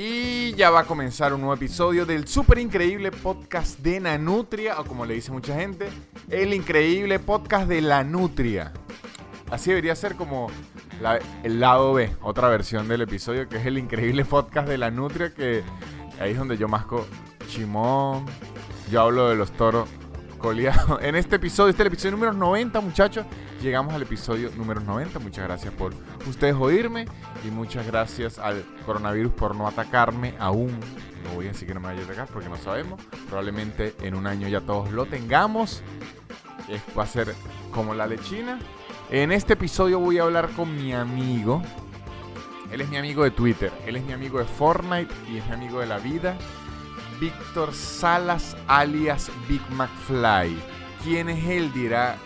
Y ya va a comenzar un nuevo episodio del súper increíble podcast de Nanutria, o como le dice mucha gente, el increíble podcast de la Nutria. Así debería ser como la- el lado B, otra versión del episodio, que es el increíble podcast de la Nutria, que ahí es donde yo masco chimón, yo hablo de los toros coleados. En este episodio, este es el episodio número 90, muchachos. Llegamos al episodio número 90. Muchas gracias por ustedes oírme y muchas gracias al coronavirus por no atacarme aún. No voy a decir que no me vaya a atacar porque no sabemos. Probablemente en un año ya todos lo tengamos. Va a ser como la lechina. En este episodio voy a hablar con mi amigo. Él es mi amigo de Twitter, él es mi amigo de Fortnite y es mi amigo de la vida. Víctor Salas alias Big McFly. ¿Quién es él? Dirá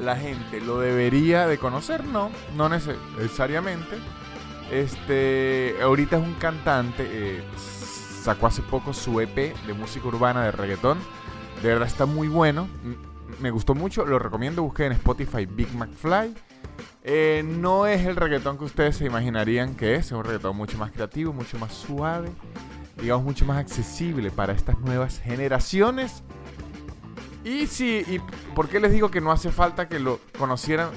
la gente. ¿Lo debería de conocer? No, no necesariamente. Este, ahorita es un cantante. eh, sacó hace poco su EP de música urbana de reggaetón. De verdad está muy bueno. Me gustó mucho. Lo recomiendo. Busquen en Spotify Big McFly. Eh, no es el reggaetón que ustedes se imaginarían que es. Es un reggaetón mucho más creativo, mucho más suave. Digamos, mucho más accesible para estas nuevas generaciones. Y sí, ¿y por qué les digo que no hace falta que lo conocieran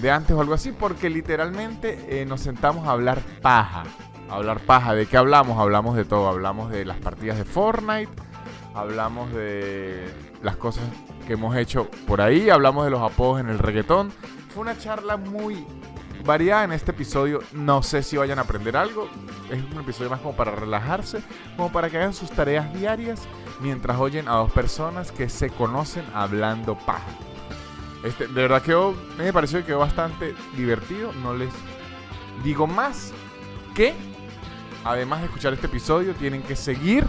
de antes o algo así? Porque literalmente eh, nos sentamos a hablar paja. A hablar paja. ¿De qué hablamos? Hablamos de todo. Hablamos de las partidas de Fortnite. Hablamos de las cosas que hemos hecho por ahí. Hablamos de los apodos en el reggaetón. Fue una charla muy variada en este episodio. No sé si vayan a aprender algo. Es un episodio más como para relajarse, como para que hagan sus tareas diarias mientras oyen a dos personas que se conocen hablando paja. Este, de verdad que me pareció que quedó bastante divertido. No les digo más que, además de escuchar este episodio, tienen que seguir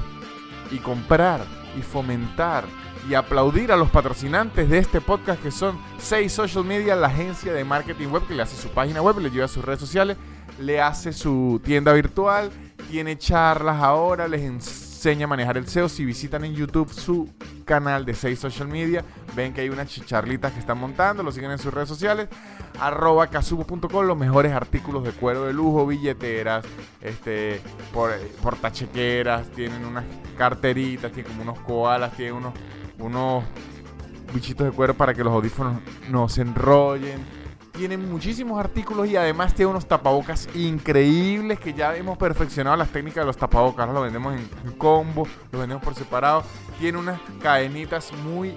y comprar y fomentar y aplaudir a los patrocinantes de este podcast que son 6 Social Media, la agencia de marketing web que le hace su página web, le lleva a sus redes sociales, le hace su tienda virtual, tiene charlas ahora, les enseña a manejar el SEO. Si visitan en YouTube su canal de 6 Social Media, ven que hay unas chicharlitas que están montando, lo siguen en sus redes sociales. Arroba casubo.com, los mejores artículos de cuero de lujo, billeteras, este, por, portachequeras, tienen unas carteritas, tienen como unos koalas, tienen unos, unos bichitos de cuero para que los audífonos no se enrollen. Tienen muchísimos artículos y además tiene unos tapabocas increíbles que ya hemos perfeccionado las técnicas de los tapabocas. Los vendemos en, en combo, los vendemos por separado. Tiene unas cadenitas muy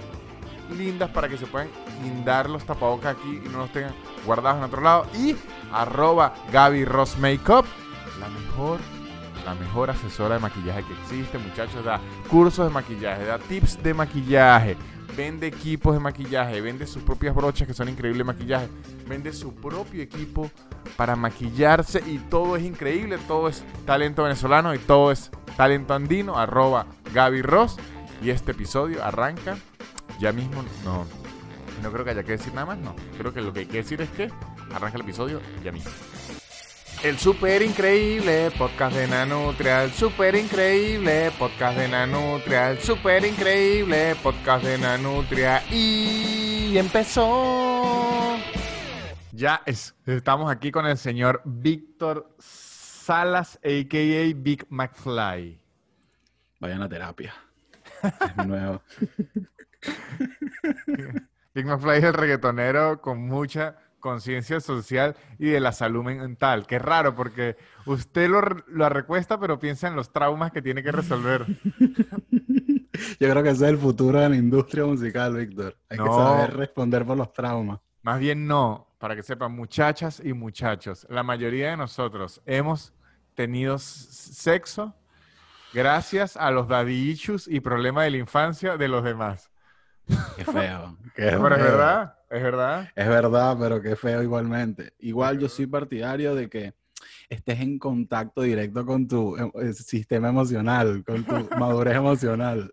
lindas para que se puedan guindar los tapabocas aquí y no los tengan guardados en otro lado. Y arroba Gaby Ross Makeup, la mejor, la mejor asesora de maquillaje que existe, muchachos. Da cursos de maquillaje, da tips de maquillaje, vende equipos de maquillaje, vende sus propias brochas que son increíbles de maquillaje, vende su propio equipo para maquillarse y todo es increíble, todo es talento venezolano y todo es talento andino, arroba Gaby Ross. Y este episodio arranca ya mismo, no, no creo que haya que decir nada más, no. Creo que lo que hay que decir es que arranca el episodio ya mismo. El super increíble podcast de Nanutria, el super increíble podcast de Nanutria, el super increíble podcast de Nanutria y empezó. Ya es, estamos aquí con el señor Víctor Salas, a.k.a. Big McFly. Vayan a terapia. Es nuevo. Big McFly es el reggaetonero con mucha conciencia social y de la salud mental. Qué raro, porque usted lo, lo recuesta, pero piensa en los traumas que tiene que resolver. Yo creo que ese es el futuro de la industria musical, Víctor. Hay que No. saber responder por los traumas. Más bien no, para que sepan, muchachas y muchachos, la mayoría de nosotros hemos tenido sexo gracias a los daddy issues y problemas de la infancia de los demás. Qué feo. qué Pero es feo. verdad, es verdad. Es verdad, pero qué feo igualmente. Igual yo soy partidario de que estés en contacto directo con tu eh, eh, sistema emocional, con tu madurez emocional.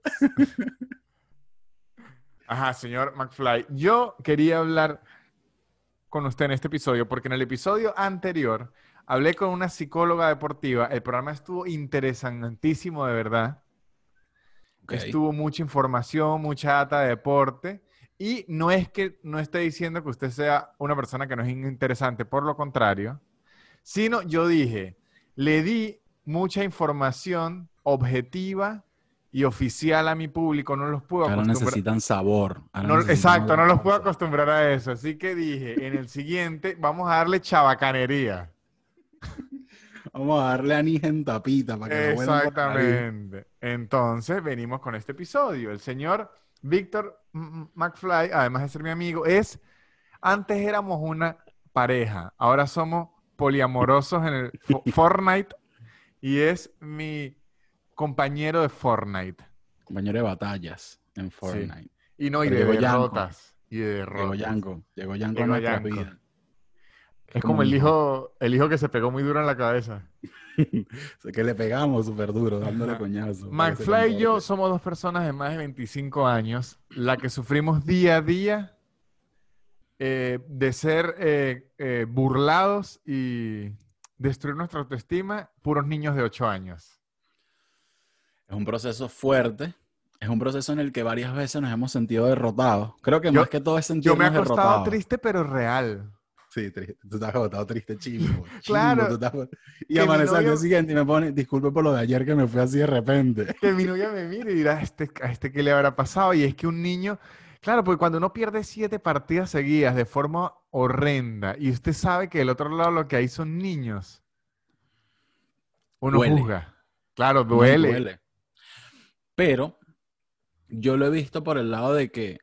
Ajá, señor McFly. Yo quería hablar con usted en este episodio porque en el episodio anterior hablé con una psicóloga deportiva. El programa estuvo interesantísimo, de verdad. Ok. Estuvo mucha información, mucha data de deporte. Y no es que no esté diciendo que usted sea una persona que no es interesante, por lo contrario, sino yo dije, le di mucha información objetiva y oficial a mi público. No los puedo Ahora acostumbrar. necesitan sabor. Ahora No, necesitan exacto, no los puedo acostumbrar a eso. Así que dije, en el siguiente vamos a darle chabacanería. Vamos a darle anís en tapita para que. Exactamente. Entonces, venimos con este episodio. El señor Víctor McFly, además de ser mi amigo, es. Antes éramos una pareja, ahora somos poliamorosos en el Fo- Fortnite y es mi compañero de Fortnite. Compañero de batallas en Fortnite. Y no, y de llegó Yanko. derrotas. Y de Llegó derrotas. Yanko. Llegó Yanko Llegó a nuestra Yanko. vida. Es como el hijo, el hijo que se pegó muy duro en la cabeza. Que le pegamos súper duro, dándole coñazo. McFly y yo somos dos personas de más de 25 años, la que sufrimos día a día eh, de ser eh, eh, burlados y destruir nuestra autoestima, puros niños de 8 años. Es un proceso fuerte. Es un proceso en el que varias veces nos hemos sentido derrotados. Creo que Yo- más que todo es Yo sentirnos me he acostado derrotados. triste, pero real. Sí, triste. Tú estás agotado triste, chimbo. Claro. Estás- Y amanece al día siguiente y me pone, disculpe por lo de ayer que me fui así de repente. Que mi novia me mire y dirá, ¿a este, ¿a este qué le habrá pasado? Y es que un niño, claro, porque cuando uno pierde siete partidas seguidas de forma horrenda y usted sabe que del otro lado lo que hay son niños, uno Duele. juzga. Claro, duele. Pero yo lo he visto por el lado de que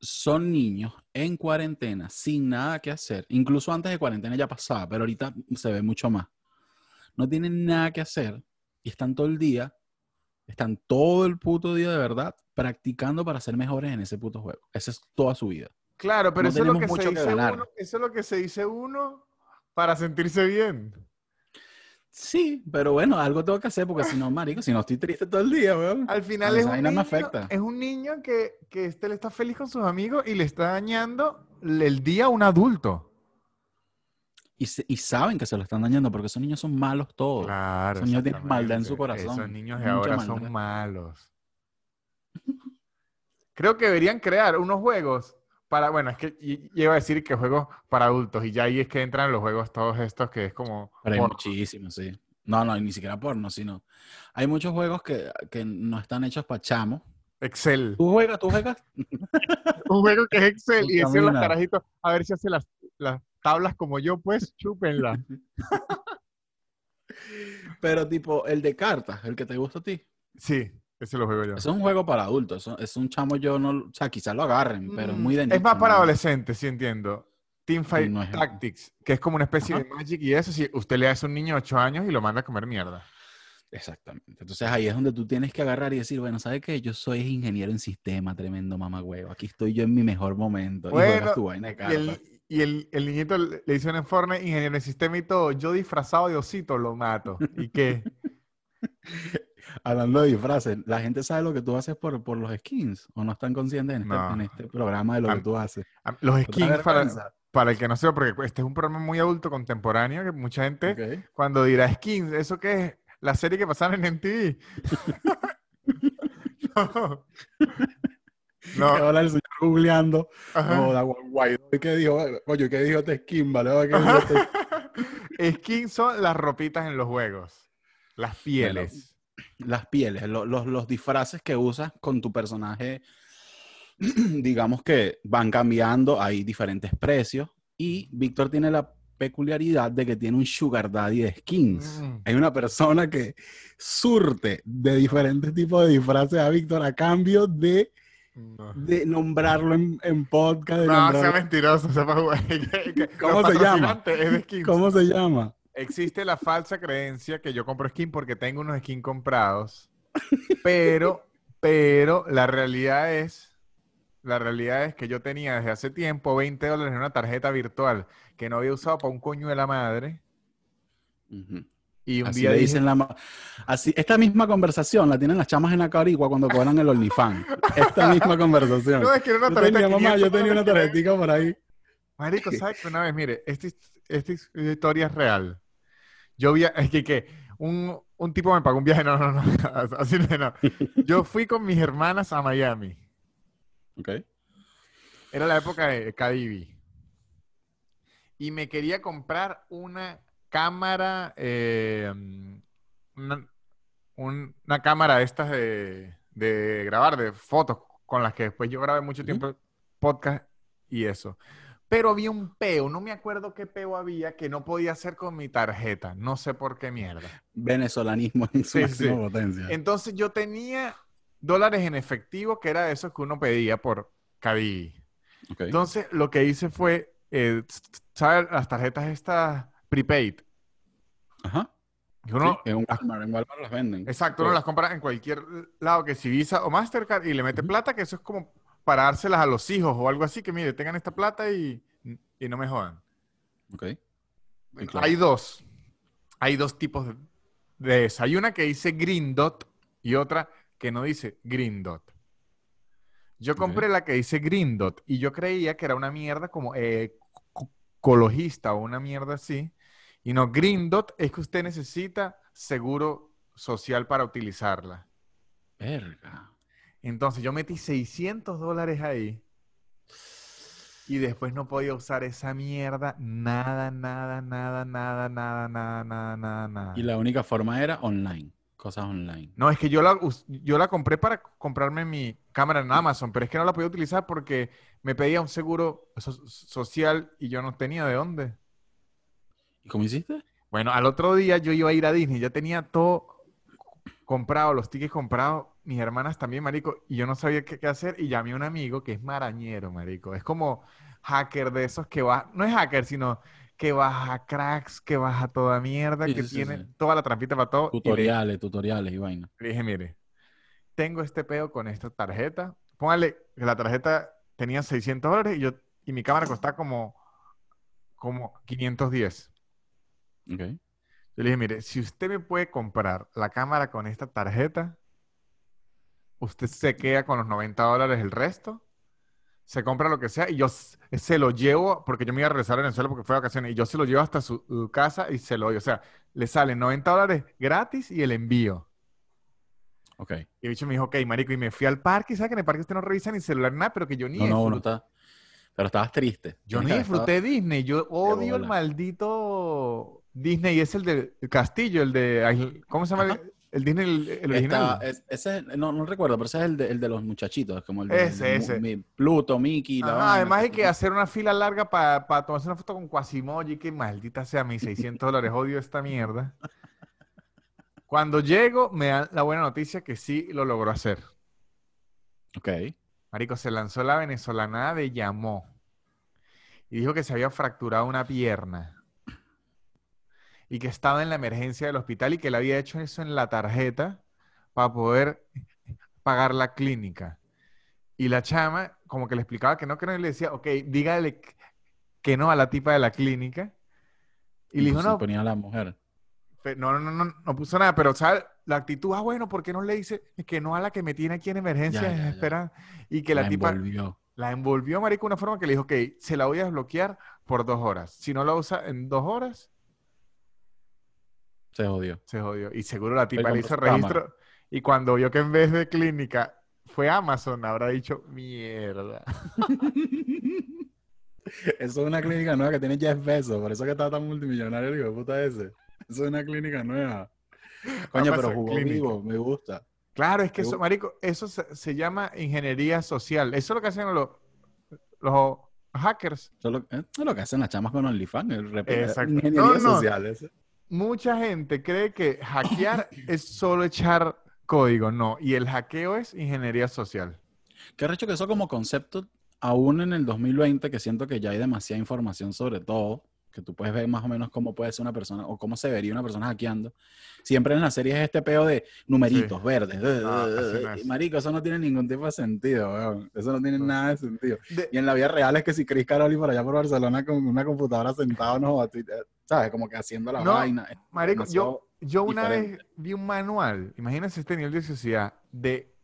son niños en cuarentena, sin nada que hacer. Incluso antes de cuarentena ya pasaba, pero ahorita se ve mucho más. No tienen nada que hacer y están todo el día, están todo el puto día de verdad practicando para ser mejores en ese puto juego. Esa es toda su vida. Claro, pero No eso es lo que se que dice uno, eso es lo que se dice uno para sentirse bien. Sí, pero bueno, algo tengo que hacer porque si no, marico, si no estoy triste todo el día, weón. Al final es un, me niño, afecta. es un niño que, que este le está feliz con sus amigos y le está dañando el día a un adulto. Y, se- y saben que se lo están dañando porque esos niños son malos todos. Claro. Esos niños tienen maldad en su corazón, Esos niños de ahora maldad. son malos. Creo que deberían crear unos juegos para, bueno, es que iba a decir que juegos para adultos y ya ahí es que entran los juegos todos estos que es como Pero hay muchísimos, sí. No, no, ni siquiera porno, sino. Hay muchos juegos que, que no están hechos para chamos. Excel. Tú juegas, tú juegas. Un juego que es Excel y decir los carajitos, a ver si hace las, las tablas como yo, pues chúpenla. Pero tipo, el de cartas, el que te gusta a ti. Sí, ese lo juego yo. Es un juego para adultos. Es un chamo, yo no. O sea, quizás lo agarren, pero es muy de Mm, Es más para adolescentes, sí entiendo. Teamfight No Tactics, que es como una especie Ajá. de Magic y eso, si usted le eso a un niño de 8 años y lo manda a comer mierda. Exactamente. Entonces ahí es donde tú tienes que agarrar y decir, bueno, ¿sabes qué? Yo soy ingeniero en sistema, tremendo mamagüevo. Aquí estoy yo en mi mejor momento. y juegas tu vaina de Y el, y el, el niñito le hicieron en Fortnite, ingeniero en sistema y todo. Yo disfrazado de osito lo mato. ¿Y qué? Hablando de disfraces, ¿la gente sabe lo que tú haces por, por los skins? ¿O no están conscientes en este, No. en este programa de lo que tú haces? Los ¿No te da skins, para, el que no sepa, porque este es un programa muy adulto contemporáneo, que mucha gente cuando dirá skins, ¿eso qué es? La serie que pasaron en MTV. no. No, ahora el señor googleando. No, da. ¿y ¿Qué dijo? Coño, ¿qué dijo este skin? ¿Vale? ¿Qué dijo este- Skins son las ropitas en los juegos. Las pieles. Las pieles, lo- los, los disfraces que usas con tu personaje, digamos que van cambiando, hay diferentes precios. Y Víctor tiene la peculiaridad de que tiene un sugar daddy de skins. Mm. Hay una persona que surte de diferentes tipos de disfraces a Víctor a cambio de, No. de nombrarlo en, en podcast. de No, sea mentiroso, ¿Cómo se llama? patrocinantes es de skins. ¿Cómo se llama? Existe la falsa creencia que yo compro skin porque tengo unos skins comprados, pero, pero la realidad es, la realidad es que yo tenía desde hace tiempo 20 dólares en una tarjeta virtual que no había usado para un coño de la madre y un Así día dije, dicen la así esta misma conversación la tienen las chamas en la carigua cuando cobran el OnlyFans. Esta misma conversación. no, es que era una yo tenía, de mamá, yo 500 tenía una por ahí. Marico, ¿sabes que una vez, mire, esta, esta his- historia es real. Yo vi, es que, que un, un tipo me pagó un viaje, no, no, no, así no. Yo fui con mis hermanas a Miami. Ok. Era la época de Cadivi. Y me quería comprar una cámara, eh, una, un- una cámara de estas de, de grabar, de fotos, con las que después yo grabé mucho tiempo podcast y eso. Pero había un peo, no me acuerdo qué peo había, que no podía hacer con mi tarjeta. No sé por qué mierda. Venezolanismo en su Sí, potencia. Entonces yo tenía dólares en efectivo, que era de esos que uno pedía por Cadí. Ok. Entonces lo que hice fue, eh, ¿sabes? Las tarjetas estas prepaid. Ajá. uno- Sí, en Walmart, en Walmart las venden. Exacto, uno las compra en cualquier lado que si Visa o Mastercard y le mete plata, que eso es como para dárselas a los hijos o algo así, que mire, tengan esta plata y, y no me jodan. Ok. Claro. Hay dos. Hay dos tipos de, de esa. Hay una que dice Green Dot y otra que no dice Green Dot. Yo compré la que dice Green Dot y yo creía que era una mierda como eh, co- ecologista o una mierda así. Y no, Green Dot es que usted necesita seguro social para utilizarla. Verga. Entonces yo metí 600 dólares ahí y después no podía usar esa mierda. Nada, nada, nada, nada, nada, nada, nada, nada, nada. Y la única forma era online. Cosas online. No, es que yo la, yo la compré para comprarme mi cámara en Amazon, pero es que no la podía utilizar porque me pedía un seguro so- social y yo no tenía de dónde. ¿Y cómo hiciste? Bueno, al otro día yo iba a ir a Disney, ya tenía todo comprado, los tickets comprados, mis hermanas también, marico, y yo no sabía qué, qué hacer y llamé a un amigo que es marañero, marico. Es como hacker de esos que va, no es hacker, sino que baja cracks, que baja toda mierda, Sí, que sí, tiene sí. toda la trampita para todo. y le- Tutoriales, tutoriales y vaina. le dije, mire, tengo este pedo con esta tarjeta. Póngale que la tarjeta tenía 600 dólares y, yo, y mi cámara costaba como, como 510. Ok. Yo le dije, mire, si usted me puede comprar la cámara con esta tarjeta, usted se queda con los 90 dólares el resto, se compra lo que sea y yo se lo llevo, porque yo me iba a regresar a Venezuela porque fue de vacaciones, y yo se lo llevo hasta su uh, casa y se lo doy. O sea, le salen 90 dólares gratis y el envío. Ok. Y el bicho me dijo, ok, marico, y me fui al parque, y ¿sabes que en el parque usted no revisa ni celular, nada, pero que yo ni No, no, disfruté. está. Pero estabas triste. Yo ni disfruté Disney, yo odio el maldito Disney, es el del el castillo, el de, ¿cómo se llama? Ajá. El, el Disney, el, el original. Es- ese, es- no, no recuerdo, pero ese es el de, el de los muchachitos, como el de, Ese, Mu- ese. mi- Pluto, Mickey, la Ajá, vaina, además hay que- hacer una fila larga para tomarse una foto con Quasimodo y que maldita sea mis 600 dólares, odio esta mierda. Cuando llego, me dan la buena noticia que sí lo logró hacer. Ok. Marico, se lanzó la venezolana de llamó y dijo que se había fracturado una pierna y que estaba en la emergencia del hospital y que le había hecho eso en la tarjeta para poder pagar la clínica. Y la chama como que le explicaba que no, que no, y le decía, ok, dígale que no a la tipa de la clínica. Y le dijo, Entonces no, ponía a la mujer. No, no, no, no, puso nada, pero ¿sabes? La actitud, ah, bueno, ¿por qué no le dice que no a la que me tiene aquí en emergencia Ya, ya, ya. desesperada? Y que la, La tipa envolvió. la envolvió, marico, de una forma que le dijo, ok, se la voy a desbloquear por dos horas. Si no la usa en dos horas, Se jodió. se jodió. Y seguro la tipa le hizo registro. Y cuando vio que en vez de clínica fue Amazon, habrá dicho, mierda. Eso es una clínica nueva que tiene Jeff Bezos, por eso que está tan multimillonario el hijo de puta ese. Eso es una clínica nueva. Coño, pero jugó vivo, me gusta. Claro, es que eso, marico, eso se, se llama ingeniería social. Eso es lo que hacen los, los hackers. Eso es lo, que hacen las chamas con OnlyFans, el Exacto. ingeniería No, no. social. ese. Mucha gente cree que hackear es solo echar código. No, y el hackeo es ingeniería social. Qué recho que eso como concepto, aún en el 2020, que siento que ya hay demasiada información sobre todo, que tú puedes ver más o menos cómo puede ser una persona o cómo se vería una persona hackeando. Siempre en las series es este peo de numeritos Sí. verdes. Ah, así no Y, es. Marico, eso no tiene ningún tipo de sentido, weón. Eso no tiene nada de sentido. De- Y en la vida real es que si Chris Caroli por allá por Barcelona con una computadora sentado, no, a Twitter, ¿sabes? Como que haciendo la No, vaina. Es marico, yo, yo una vez vi un manual, imagínense este nivel de sociedad, de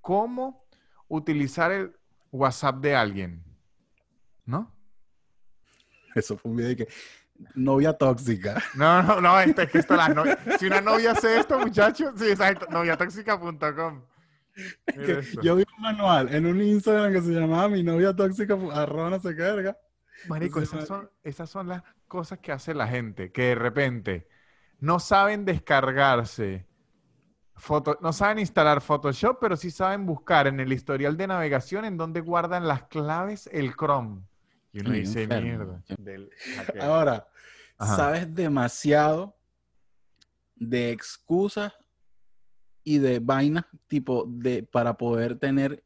cómo utilizar el WhatsApp de alguien. ¿No? Eso fue un video de que novia tóxica. No, no, no, esto es que esto las novias. Si una novia hace esto, muchachos, sí, exacto, noviatóxica.com. Yo vi un manual en un Instagram que se llamaba mi novia tóxica, arroba no qué verga. Marico, esas son, esas son las cosas que hace la gente, que de repente no saben descargarse, foto, no saben instalar Photoshop, pero sí saben buscar en el historial de navegación en donde guardan las claves el Chrome. Y uno Ay, dice, enfermo. mierda. del hackeo". Ahora, Ajá. sabes demasiado de excusas y de vainas tipo de para poder tener,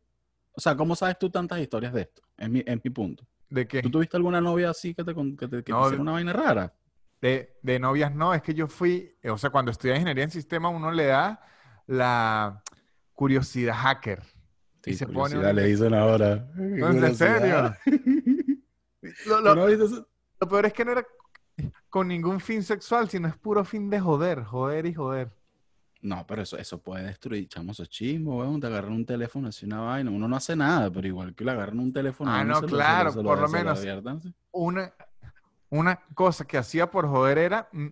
o sea, ¿cómo sabes tú tantas historias de esto? Es mi, es mi punto. ¿De qué? ¿Tú tuviste alguna novia así que te, que te, que te hiciera una vaina rara? De, de novias no, es que yo fui, o sea, cuando estudié ingeniería en sistemas, uno le da la curiosidad hacker. Y se pone curiosidad uno- le dicen ahora. No, ¿En serio? Lo peor es que no era con ningún fin sexual, sino es puro fin de joder, joder y joder. No, pero eso, eso puede destruir, chamo, esos chismos, weón. Te agarran un teléfono, así una vaina. Uno no hace nada, pero igual que le agarran un teléfono. Ah, no, claro, por lo menos. Una, una cosa que hacía por joder era mm,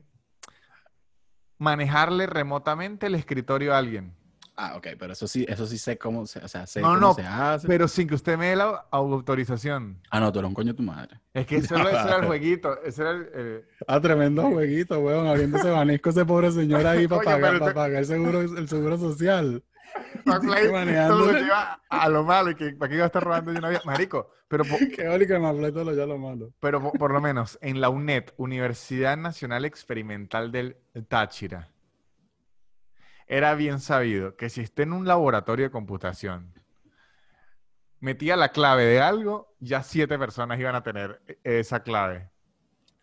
manejarle remotamente el escritorio a alguien. Ah, ok, pero eso sí, eso sí sé cómo se, o sea, sé No, cómo no, se hace. Pero sin que usted me dé la autorización. Ah, no, tú eres un coño de tu madre. Es que ese era, ese era el jueguito. Ese era el, Ah, tremendo jueguito, weón, abriéndose banisco ese pobre señor ahí para pagar, para te- pagar el seguro, el seguro social. Todo lo lleva a lo malo y que para qué iba a estar robando yo una vida. Marico, pero, po- Qué oli que me hablé todo lo ya lo malo. pero po- por lo menos en la UNED, Universidad Nacional Experimental del Táchira, era bien sabido que si esté en un laboratorio de computación, metía la clave de algo, ya siete personas iban a tener e- esa clave.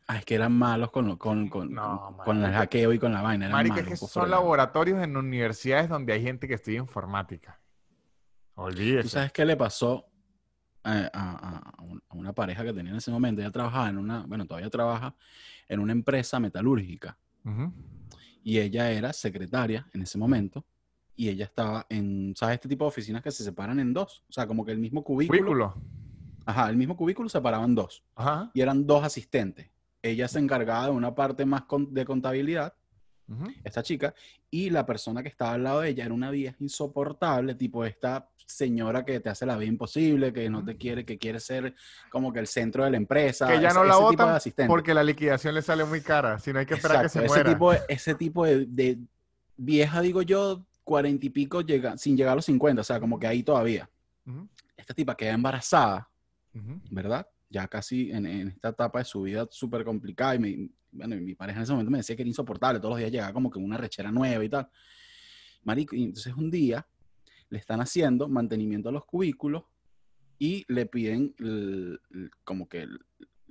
Ah, es que eran malos con, lo- con, con, No, con, el hackeo y con la vaina. Eran Marico, es que pues, son laboratorios en universidades donde hay gente que estudia informática. ¿Tú Olvídese. sabes qué le pasó a, a- a un- a una pareja que tenía en ese momento? Ella trabajaba en una, bueno, todavía trabaja en una empresa metalúrgica Ujú. Y ella era secretaria en ese momento y ella estaba en, ¿sabes? Este tipo de oficinas que se separan en dos. O sea, como que el mismo cubículo. Cubículo. Ajá, el mismo cubículo separaban dos Ajá. y eran dos asistentes. Ella se encargaba de una parte más con- de contabilidad Esta chica, y la persona que estaba al lado de ella era una vieja insoportable, tipo esta señora que te hace la vida imposible, que no te quiere, que quiere ser como que el centro de la empresa. Que ya ese- no la votan porque la liquidación le sale muy cara, si no hay que esperar Exacto, que se ese muera. tipo, de, ese tipo de, de vieja, digo yo, cuarenta y pico, llega, sin llegar a los 50, o sea, como que ahí todavía. Ujú, Esta tipa queda embarazada. ¿verdad? Ya casi en, en esta etapa de su vida súper complicada. Y mi, bueno, mi pareja en ese momento me decía que era insoportable. Todos los días llegaba como que una rechera nueva y tal. Marico, y entonces un día le están haciendo mantenimiento a los cubículos y le piden el- el- como que el,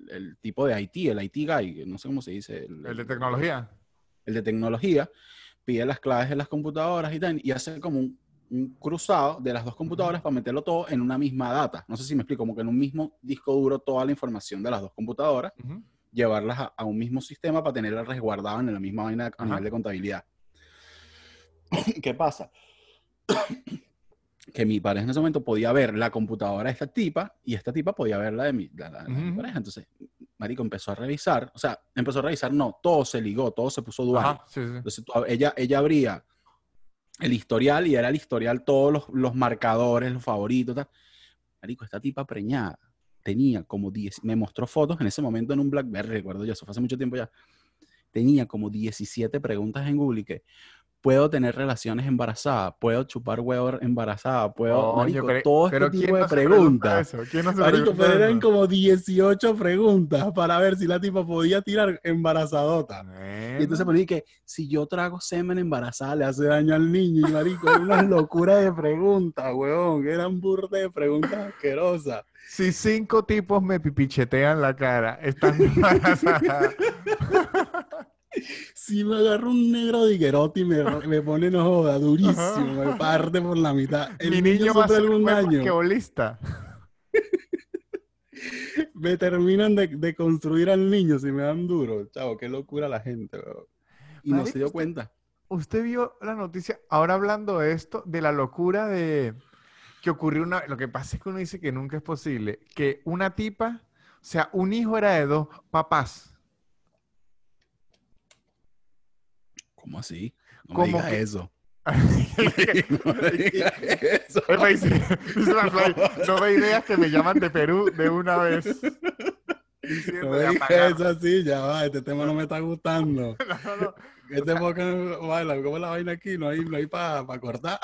el tipo de IT, el IT guy, no sé cómo se dice. El de tecnología. El de tecnología, pide las claves de las computadoras y tal, y hace como un, un cruzado de las dos computadoras para meterlo todo en una misma data. No sé si me explico, como que en un mismo disco duro toda la información de las dos computadoras, Ujú. Llevarlas a, a un mismo sistema para tenerlas resguardadas en la misma vaina a nivel de contabilidad. ¿Qué pasa? que mi pareja en ese momento podía ver la computadora de esta tipa y esta tipa podía ver la de mi, la- la de mi Ujú. pareja. Entonces, Marico empezó a revisar, o sea, empezó a revisar, no, todo se ligó, todo se puso dual. Ajá, sí, sí. Entonces ella, ella abría el historial y era el historial todos los, los marcadores, los favoritos. Tal. Marico, esta tipa preñada tenía como 10, me mostró fotos en ese momento en un Blackberry, recuerdo yo, eso fue hace mucho tiempo ya. Tenía como 17 preguntas en Google y que puedo tener relaciones embarazadas, puedo chupar huevo embarazada, puedo, Coño, marico, todo este tipo ¿quién de no se pregunta preguntas. eso? ¿Quién no Marico, pregunta pero eran como 18 preguntas para ver si la tipa podía tirar embarazadota. Y entonces Bueno. poní que si yo trago semen embarazada le hace daño al niño. Y marico, era una locura de preguntas, weón. Eran burdes de preguntas asquerosas. Si cinco tipos me pipichetean la cara, están embarazadas. Si me agarro un negro de Iguerotti y me, me pone no joda, durísimo, me parte por la mitad. El Mi niño, niño va a sufre ser algún basquetbolista. Me terminan de, de construir al niño si me dan duro. Chavo, qué locura la gente. Y no se dio usted- cuenta. Usted vio la noticia, ahora hablando de esto, de la locura de que ocurrió una... Lo que pasa es que uno dice que nunca es posible, que una tipa, o sea, un hijo era de dos papás. ¿Cómo así? No ¿Cómo me digas que- eso. no No me digas eso. no ideas que me llaman de Perú de una vez. No me digas eso así, ya va, este tema no me está gustando. No, no, Este podcast, baila, ¿cómo la vaina aquí? No hay, no hay para cortar.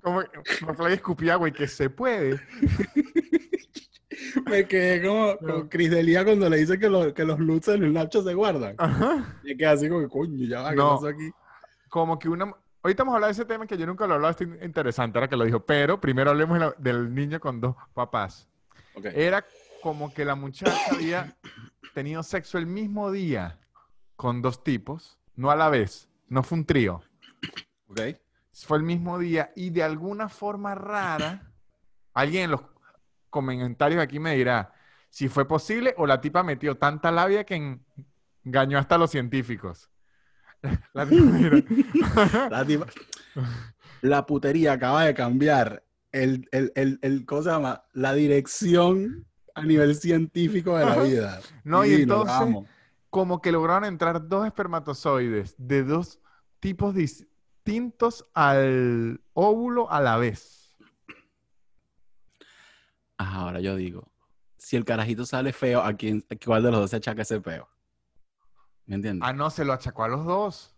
como McFly escupía, güey, que se puede. Me quedé como con Chris Delia cuando le dice que, lo- que los loots en el Nacho se guardan. Ajá. Y queda así como que, coño, ya va, ¿qué No. pasó aquí? Como que una... Ahorita vamos a hablar de ese tema que yo nunca lo he hablado, está interesante ahora que lo dijo, pero primero hablemos del niño con dos papás. Era como que la muchacha había tenido sexo el mismo día con dos tipos, no a la vez, no fue un trío, Ok. fue el mismo día y de alguna forma rara, alguien en los comentarios aquí me dirá si fue posible o la tipa metió tanta labia que en- engañó hasta a los científicos. La tipa. La, tipa- la putería acaba de cambiar el, el, el, el- ¿cómo se llama? La dirección a nivel científico de la vida. No, y entonces, como que lograron entrar dos espermatozoides de dos tipos distintos al óvulo a la vez. Ajá, ahora yo digo, si el carajito sale feo, ¿a quién, a cuál de los dos se achaca ese peo? ¿Me entiendes? Ah, no, se lo achacó a los dos.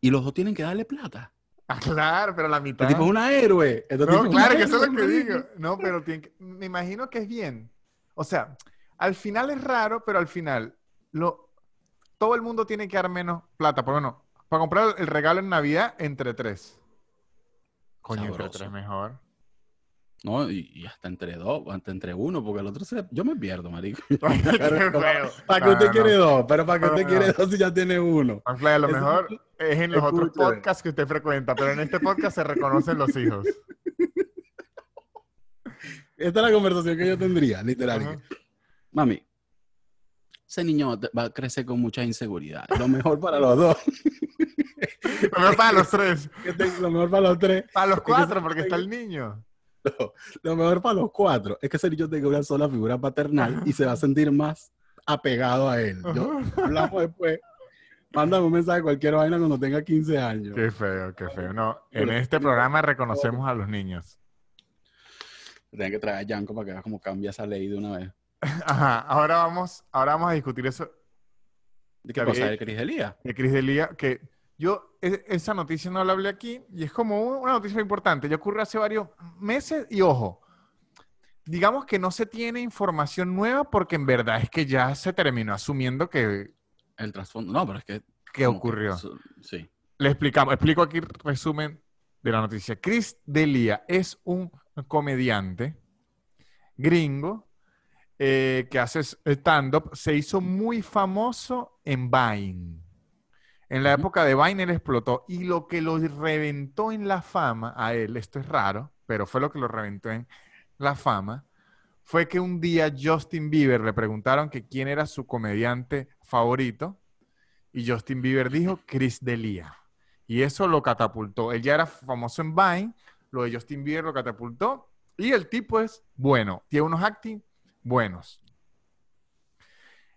Y los dos tienen que darle plata. Ah, claro, pero la El mitad. tipo es una héroe. Tipo No, es claro, que eso es lo que digo. No, pero tiene que- me imagino que es bien. O sea, al final es raro, pero al final lo, todo el mundo tiene que dar menos plata. Por bueno, para comprar el regalo en Navidad entre tres. Coño, entre tres mejor. No, y, y hasta entre dos, hasta entre uno, porque el otro se... Yo me pierdo, marico. ¿Para qué usted no, quiere no. dos? Pero ¿para qué usted quiere dos si ya tiene uno? Manfly, a lo Eso- mejor es en los otros podcasts que usted frecuenta, pero en este podcast se reconocen los hijos. Esta es la conversación que yo tendría, literal. Mami, ese niño va a crecer con mucha inseguridad. Lo mejor para los dos. Lo mejor para los tres. lo mejor para los tres. Para los cuatro, porque está el niño. No, lo mejor para los cuatro es que ese niño tenga una sola figura paternal y se va a sentir más apegado a él. Yo, hablamos después. Mándame un mensaje cualquier vaina cuando tenga 15 años. Qué feo, qué feo. No, en este programa reconocemos a los niños. Tienen que traer a Yanko para que veas cómo cambia esa ley de una vez. Ajá, ahora vamos, ahora vamos a discutir eso ¿De qué cosa? ¿De Cris Delía? de Cris Delia, que yo e- esa noticia no la hablé aquí y es como una noticia importante. Ya ocurrió hace varios meses y ojo, digamos que no se tiene información nueva porque en verdad es que ya se terminó asumiendo que, El trasfondo. No, pero es que. como ocurrió. sí. Le explicamos, explico aquí resumen de la noticia. Chris Delia es un comediante gringo eh, que hace stand-up. Se hizo muy famoso en Vine. En la época de Vine él explotó y lo que lo reventó en la fama a él, esto es raro, pero fue lo que lo reventó en la fama, fue que un día Justin Bieber le preguntaron que quién era su comediante favorito y Justin Bieber dijo Chris Delia. Y eso lo catapultó. Él ya era famoso en Vine, lo de Justin Bieber lo catapultó y el tipo es bueno, tiene unos acting buenos.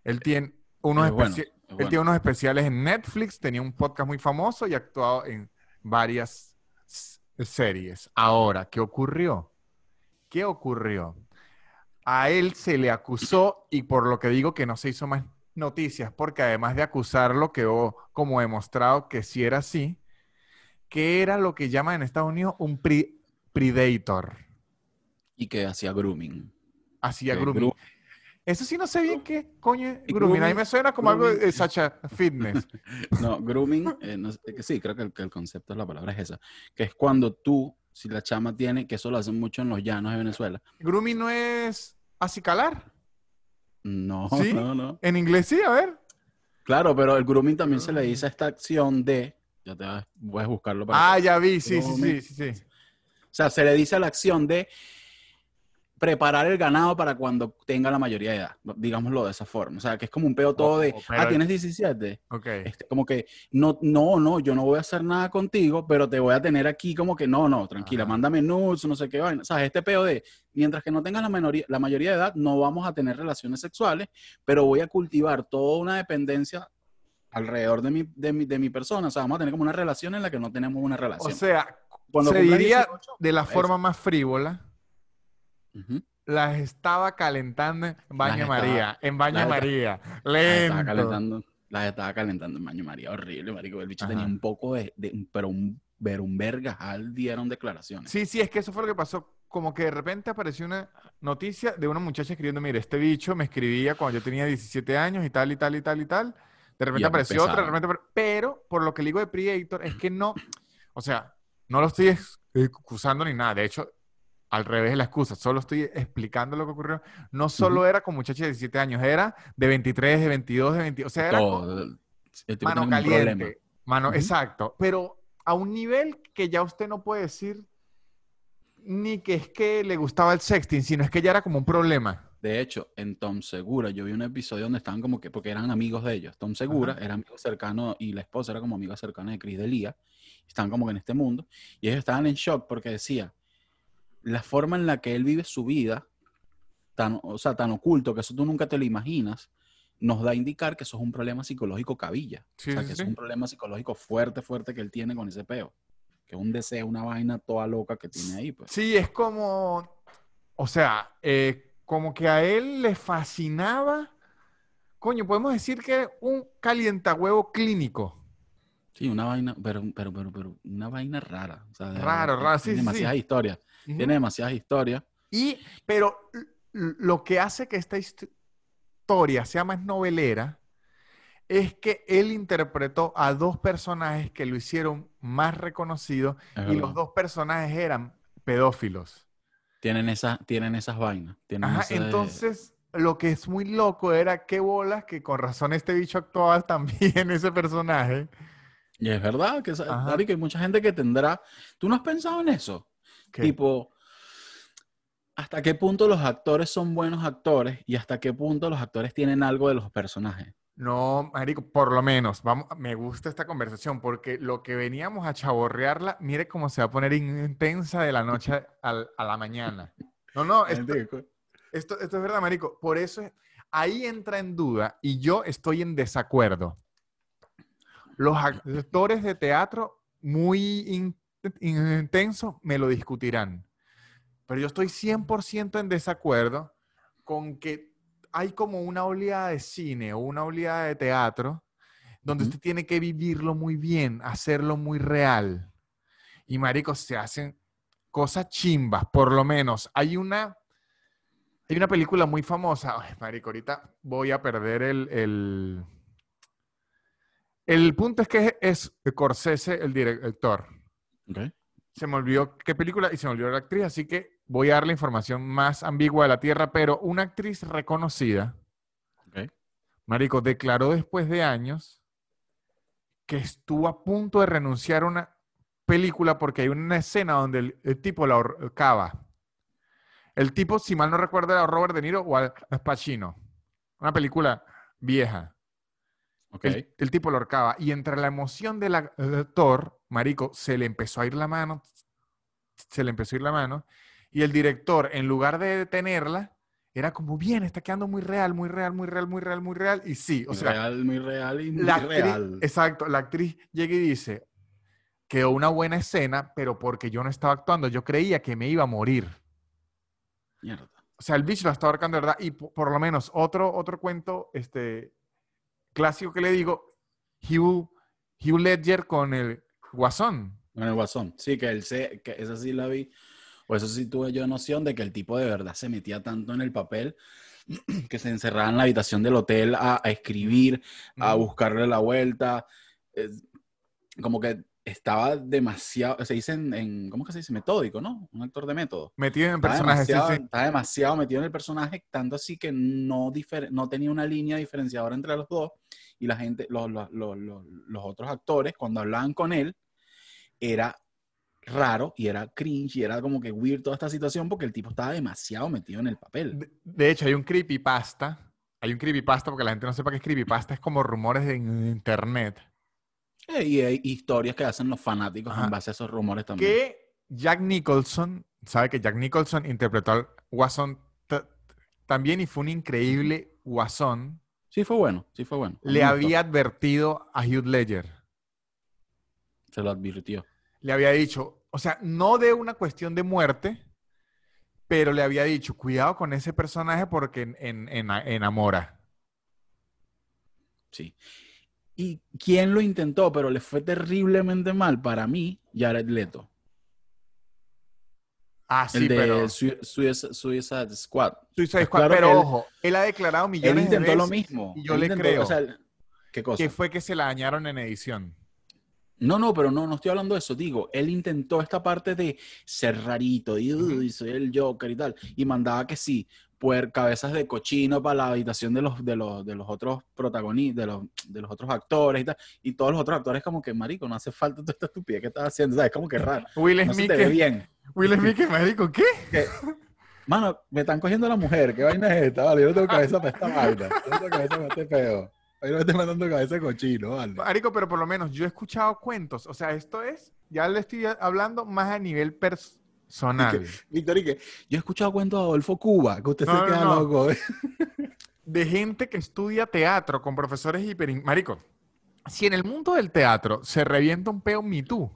Él tiene unos Es bueno, él tiene unos especiales en Netflix, tenía un podcast muy famoso y ha actuado en varias series. Ahora, ¿qué ocurrió? ¿Qué ocurrió? A él se le acusó y por lo que digo que no se hizo más noticias, porque además de acusarlo quedó como demostrado que sí era así, que era lo que llaman en Estados Unidos un pre- predator. Y que hacía grooming. Hacía grooming. Eso sí no sé bien qué coño grooming. A mí me suena como algo de Sacha Fitness. No, grooming, eh, no sí, creo que el, que el concepto de la palabra es esa. Que es cuando tú, si la chama tiene, que eso lo hacen mucho en los llanos de Venezuela. Grooming no es acicalar. No, ¿Sí? no, no. En inglés sí, a ver. Claro, pero el grooming también se le dice a esta acción de. Ya te vas, puedes buscarlo para. Ah, ya vi, sí, sí, sí, sí, sí. O sea, se le dice a la acción de preparar el ganado para cuando tenga la mayoría de edad. Digámoslo de esa forma. O sea, que es como un peo todo Oh, de. Ah, tienes 17. Ok. Este, como que no, no, no, yo no voy a hacer nada contigo, pero te voy a tener aquí como que no, no, tranquila, Ajá. mándame nudes, no sé qué vaina. O sea, este peo de, mientras que no tengas la, menoría- la mayoría de edad, no vamos a tener relaciones sexuales, pero voy a cultivar toda una dependencia alrededor de mi, de mi, de mi persona. O sea, vamos a tener como una relación en la que no tenemos una O relación. sea, Cuando se diría 18, de la forma más frívola, las estaba calentando en baño María, en baño María. Las estaba Lento. calentando, las estaba calentando en baño María, horrible, marico. El bicho tenía un poco de, de- pero un, pero un vergajal dieron declaraciones. Sí, sí, es que eso fue lo que pasó. Como que de repente apareció una noticia de una muchacha escribiendo, mire, este bicho me escribía cuando yo tenía 17 años y tal, y tal, y tal, y tal. De repente apareció otra, de repente... Pero, por lo que le digo de Predator, es que no... O sea, no lo estoy ex- excusando ni nada. De hecho, al revés de la excusa. Solo estoy explicando lo que ocurrió. No solo era con muchachas de 17 años, era de 23, de 22, de 20... O sea, era Todo. Mano caliente. Mano, Ujú. exacto. Pero a un nivel que ya usted no puede decir ni que es que le gustaba el sexting, sino es que ya era como un problema. De hecho, en Tom Segura, yo vi un episodio donde estaban como que, porque eran amigos de ellos. Tom Segura Ajá. era amigo cercano y la esposa era como amiga cercana de Chris Delia. Estaban como que en este mundo. Y ellos estaban en shock porque decía, la forma en la que él vive su vida, tan, o sea, tan oculto que eso tú nunca te lo imaginas, nos da a indicar que eso es un problema psicológico cabilla. Sí, o sea, sí, que sí. es un problema psicológico fuerte, fuerte que él tiene con ese peo. Que es un deseo, una vaina toda loca que tiene ahí, pues. Sí, es como, o sea, eh, como que a él le fascinaba, coño, podemos decir que un calientahuevo clínico. Sí, una vaina, pero, pero, pero, pero, una vaina rara. O sea, de Raro, raro, sí, sí, sí. Tiene demasiadas historias. Y, pero lo que hace que esta hist- historia sea más novelera es que él interpretó a dos personajes que lo hicieron más reconocido es y los dos personajes eran pedófilos. Tienen, esas, tienen esas vainas. Tienen Ajá, ese- entonces lo que es muy loco era qué bolas que con razón este bicho actuaba también ese personaje. Y es verdad que, esa- marico, hay mucha gente que tendrá... ¿Tú no has pensado en eso? Tipo, ¿hasta qué punto los actores son buenos actores y hasta qué punto los actores tienen algo de los personajes? No, marico, por lo menos, vamos, me gusta esta conversación porque lo que veníamos a chaborrearla, mire cómo se va a poner intensa de la noche al- a la mañana. No, no, esto, esto, esto es verdad, marico. Por eso es- ahí entra en duda y yo estoy en desacuerdo. Los actores de teatro muy in- intensos me lo discutirán, pero yo estoy 100% en desacuerdo con que hay como una oleada de cine o una oleada de teatro donde usted tiene que vivirlo muy bien, hacerlo muy real. Y marico, se hacen cosas chimbas, por lo menos. Hay una, hay una película muy famosa. Ay, marico, ahorita voy a perder el, el... El punto es que es Scorsese el director. Ok. Se me olvidó qué película y se me olvidó la actriz, así que voy a dar la información más ambigua de la Tierra, pero una actriz reconocida, Ok. Marico, declaró después de años que estuvo a punto de renunciar a una película porque hay una escena donde el, el tipo la ahorcaba. El tipo, si mal no recuerdo, era Robert De Niro o Al Pacino. Una película vieja. Ok. El, el tipo lo ahorcaba. Y entre la emoción del actor, Marico, se le empezó a ir la mano. Se le empezó a ir la mano. Y el director, en lugar de detenerla, era como, bien, está quedando muy real, muy real, muy real, muy real, muy real. Y sí, o Muy sea, real, muy real y muy la actriz, real. exacto, la actriz llega y dice, quedó una buena escena, pero porque yo no estaba actuando, yo creía que me iba a morir. Mierda. O sea, el bicho la estaba ahorcando, de ¿verdad? Y po- por, lo menos otro, otro cuento este, clásico que le digo, Hugh, Hugh Ledger con el Guasón. Con el guasón. Sí, que él se, que esa sí la vi. O eso sí tuve yo noción de que el tipo de verdad se metía tanto en el papel que se encerraba en la habitación del hotel a, a escribir, a Ujú. buscarle la vuelta. Como que estaba demasiado, se dice en, en- ¿cómo que se dice? Metódico, ¿no? Un actor de método. Metido en Estaba personajes, sí, demasiado, sí. estaba demasiado metido en el personaje, tanto así que no, difer- no tenía una línea diferenciadora entre los dos. Y la gente, los, los, los, los- otros actores, cuando hablaban con él, era raro y era cringe y era como que weird toda esta situación porque el tipo estaba demasiado metido en el papel. De, de hecho, hay un creepypasta. Hay un creepypasta, porque la gente no sepa qué es creepypasta, es como rumores de en internet. Eh, Y hay historias que hacen los fanáticos Ajá. en base a esos rumores también. Que Jack Nicholson, sabe que Jack Nicholson interpretó al Guasón también y fue un increíble Guasón. Sí fue bueno, sí fue bueno. Le había advertido a Hugh Ledger. Se lo advirtió. Le había dicho, o sea, no de una cuestión de muerte, pero le había dicho, cuidado con ese personaje porque en- en- en- enamora. Sí. ¿Y quién lo intentó, pero le fue terriblemente mal? Para mí, Jared Leto. Ah, sí, el de pero... Sui- Suicide, Suicide Squad. Suicide Squad, claro, pero él- ojo, él ha declarado Él millones de intentó lo veces mismo. y yo Él le intentó- creo o sea, ¿Qué cosa? que fue que se la dañaron en edición. No, no, pero no, no estoy hablando de eso. Digo, él intentó esta parte de ser rarito, y, "Uy, soy el Joker y tal, y mandaba que sí, puer cabezas de cochino para la habitación de los, de los, de los otros protagonistas, de los, de los otros actores y tal, y todos los otros actores como que, marico, no hace falta toda esta estupidez que estás haciendo, ¿sabes? Como que raro. Will No se te ve bien. Will Smith, marico, ¿qué? Que, Mano, me están cogiendo la mujer, ¿qué vaina es esta? Vale, yo no tengo cabeza para esta vaina. Yo no tengo cabeza para este peo. Ahí no me estoy mandando cabeza de cochino, vale. Marico, pero por lo menos yo he escuchado cuentos. O sea, esto es, ya le estoy hablando más a nivel personal. Víctor, ¿y qué? Yo he escuchado cuentos de Adolfo Cuba, que usted No, se queda no. loco. ¿eh? De gente que estudia teatro con profesores hiper... Marico, si en el mundo del teatro se revienta un peo Me Too,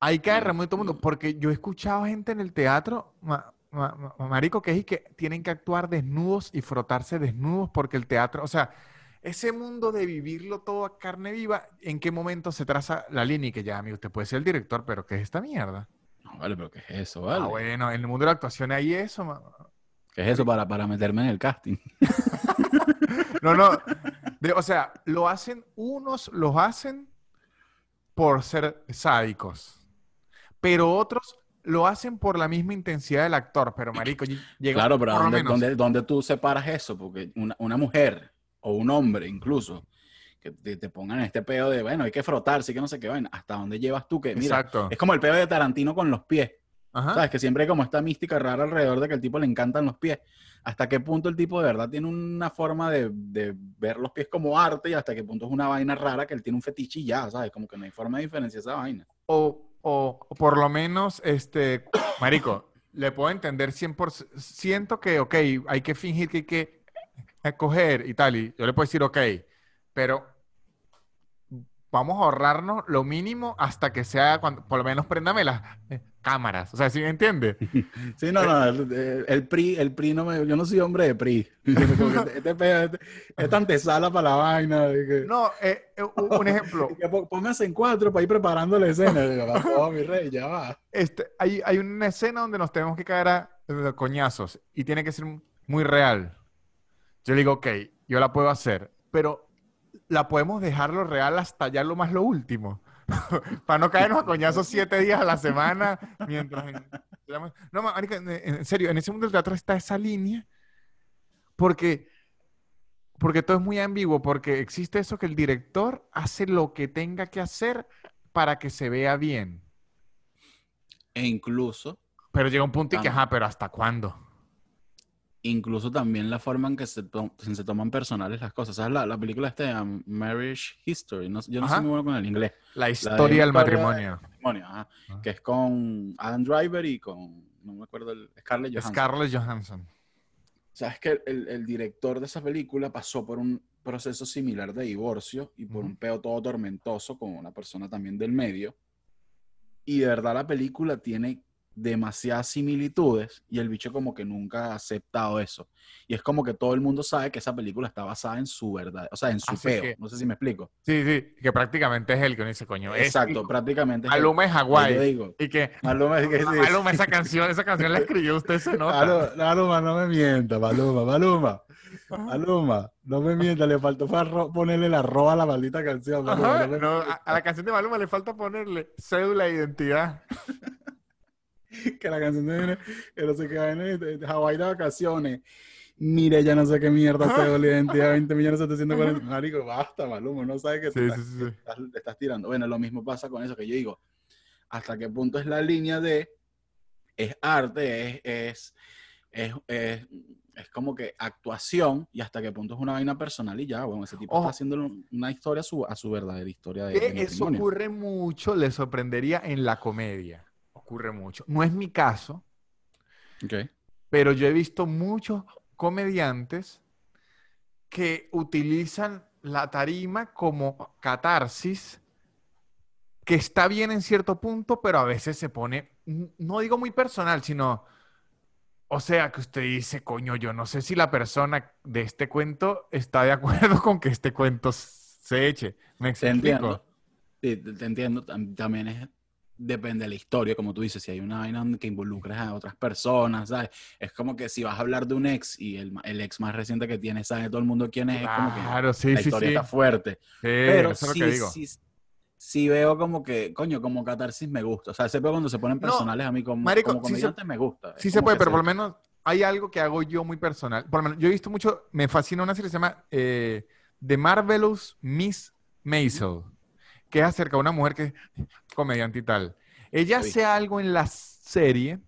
hay que agarrar todo el mundo. Porque yo he escuchado gente en el teatro, ma- ma- ma- marico, que es que tienen que actuar desnudos y frotarse desnudos porque el teatro, o sea, ese mundo de vivirlo todo a carne viva, ¿en qué momento se traza la línea? Y que ya, amigo, usted puede ser el director, pero ¿qué es esta mierda? No, vale, pero ¿qué es eso, Ah, bueno, en el mundo de la actuación hay eso. ¿Qué es eso para, para meterme en el casting? No, no. de- o sea, lo hacen, unos los hacen por ser sádicos, pero otros lo hacen por la misma intensidad del actor. Pero, marico, ll- llega Claro, pero ¿dónde, dónde- dónde tú separas eso? Porque una, una mujer o un hombre incluso que te, pongan en este pedo de, bueno, hay que frotarse, que no sé qué vaina. ¿Hasta dónde llevas tú? Que mira, Exacto. es como el pedo de Tarantino con los pies. Ajá. ¿Sabes? Que siempre hay como esta mística rara alrededor de que al tipo le encantan los pies. ¿Hasta qué punto el tipo de verdad tiene una forma de, de ver los pies como arte y hasta qué punto es una vaina rara que él tiene un fetiche y ya, ¿sabes? Como que no hay forma de diferenciar esa vaina. O, o, o por lo menos, este, marico, le puedo entender 100%. Siento que, ok, hay que fingir que hay que escoger y tal. Y yo le puedo decir, ok, pero vamos a ahorrarnos lo mínimo hasta que sea, cuando, por lo menos préndame las eh, cámaras. O sea, ¿sí me entiende? Sí, no, no, el, el PRI, el PRI no me, yo no soy hombre de PRI. Este, este este- esta antesala para la vaina. que- No, eh, eh, un ejemplo. póngase en cuatro para ir preparando la escena. Digo, "Va, oh, mi rey, ya va. Este, hay, hay una escena donde nos tenemos que caer a coñazos y tiene que ser muy real. Yo le digo, ok, yo la puedo hacer, pero la podemos dejarlo real hasta ya lo más lo último. Para no caernos a coñazos siete días a la semana mientras... en- No, marica, en, serio, en ese mundo del teatro está esa línea porque, porque todo es muy ambiguo, porque existe eso que el director hace lo que tenga que hacer para que se vea bien. E incluso, Pero llega un punto y que, ajá, pero ¿hasta cuándo? Incluso también la forma en que se, to- se toman personales las cosas. ¿Sabes? La, la película este, um, Marriage History. No, yo no Ajá. soy muy bueno con el inglés. La de historia del historia de- matrimonio. Matrimonio, ajá, Ah. Que es con Adam Driver y con, no me acuerdo, el, Scarlett Johansson. Scarlett Johansson. Sabes que el, el director de esa película pasó por un proceso similar de divorcio y por un peo todo tormentoso con una persona también del medio. Y de verdad la película tiene demasiadas similitudes y el bicho como que nunca ha aceptado eso. Y es como que todo el mundo sabe que esa película está basada en su verdad, o sea, en su Así peo. que- No sé si me explico. Sí, sí, que prácticamente es él que uno dice, coño. Exacto, prácticamente. es el- Maluma es Hawái. Y que, Maluma es que sí. Maluma, esa canción, esa canción la escribió usted, se nota. Maluma, no me mienta, Maluma, Maluma. Maluma, no me mienta, le faltó ponerle la arroba a la maldita canción. Maluma, Ajá, no me no, mienta. a, a la canción de Maluma le falta ponerle cédula de identidad. que la canción de no sé qué Hawái de vacaciones. Mire, ya no sé qué mierda se la identidad, 20 millones 740. Marico, basta, no sabe que te Sí, estás, sí, sí. estás- te estás tirando. Bueno, lo mismo pasa con eso que yo digo. ¿Hasta qué punto es la línea de es arte, es, es, es, es, es como que actuación y hasta qué punto es una vaina personal y ya, bueno, ese tipo está haciendo una historia a su, a su verdadera historia de, eso matrimonio. ocurre mucho, le sorprendería en la comedia. Ocurre mucho. No es mi caso, pero yo he visto muchos comediantes que utilizan la tarima como catarsis que está bien en cierto punto, pero a veces se pone, no digo muy personal, sino, o sea, que usted dice, coño, yo no sé si la persona de este cuento está de acuerdo con que este cuento se eche. ¿Me Te explico? entiendo. Sí, te, entiendo. Tam- También es, depende de la historia, como tú dices, si hay una vaina que involucras a otras personas, ¿sabes? Es como que si vas a hablar de un ex y el, el ex más reciente que tienes, sabe todo el mundo quién es, es como que Claro, sí, la sí, historia sí. está fuerte. Pero eso es lo sí, que digo. sí, sí veo como que, coño, como catarsis me gusta. O sea, ese pedo cuando se ponen No, personales a mí como, marico, como sí se- comediante me gusta. Sí se puede, pero por lo menos hay algo que hago yo muy personal. Por lo menos, yo he visto mucho, me fascina una serie que se llama eh, The Marvelous Miss Maisel, que es acerca de una mujer que es comediante y tal. Ella hace algo en la serie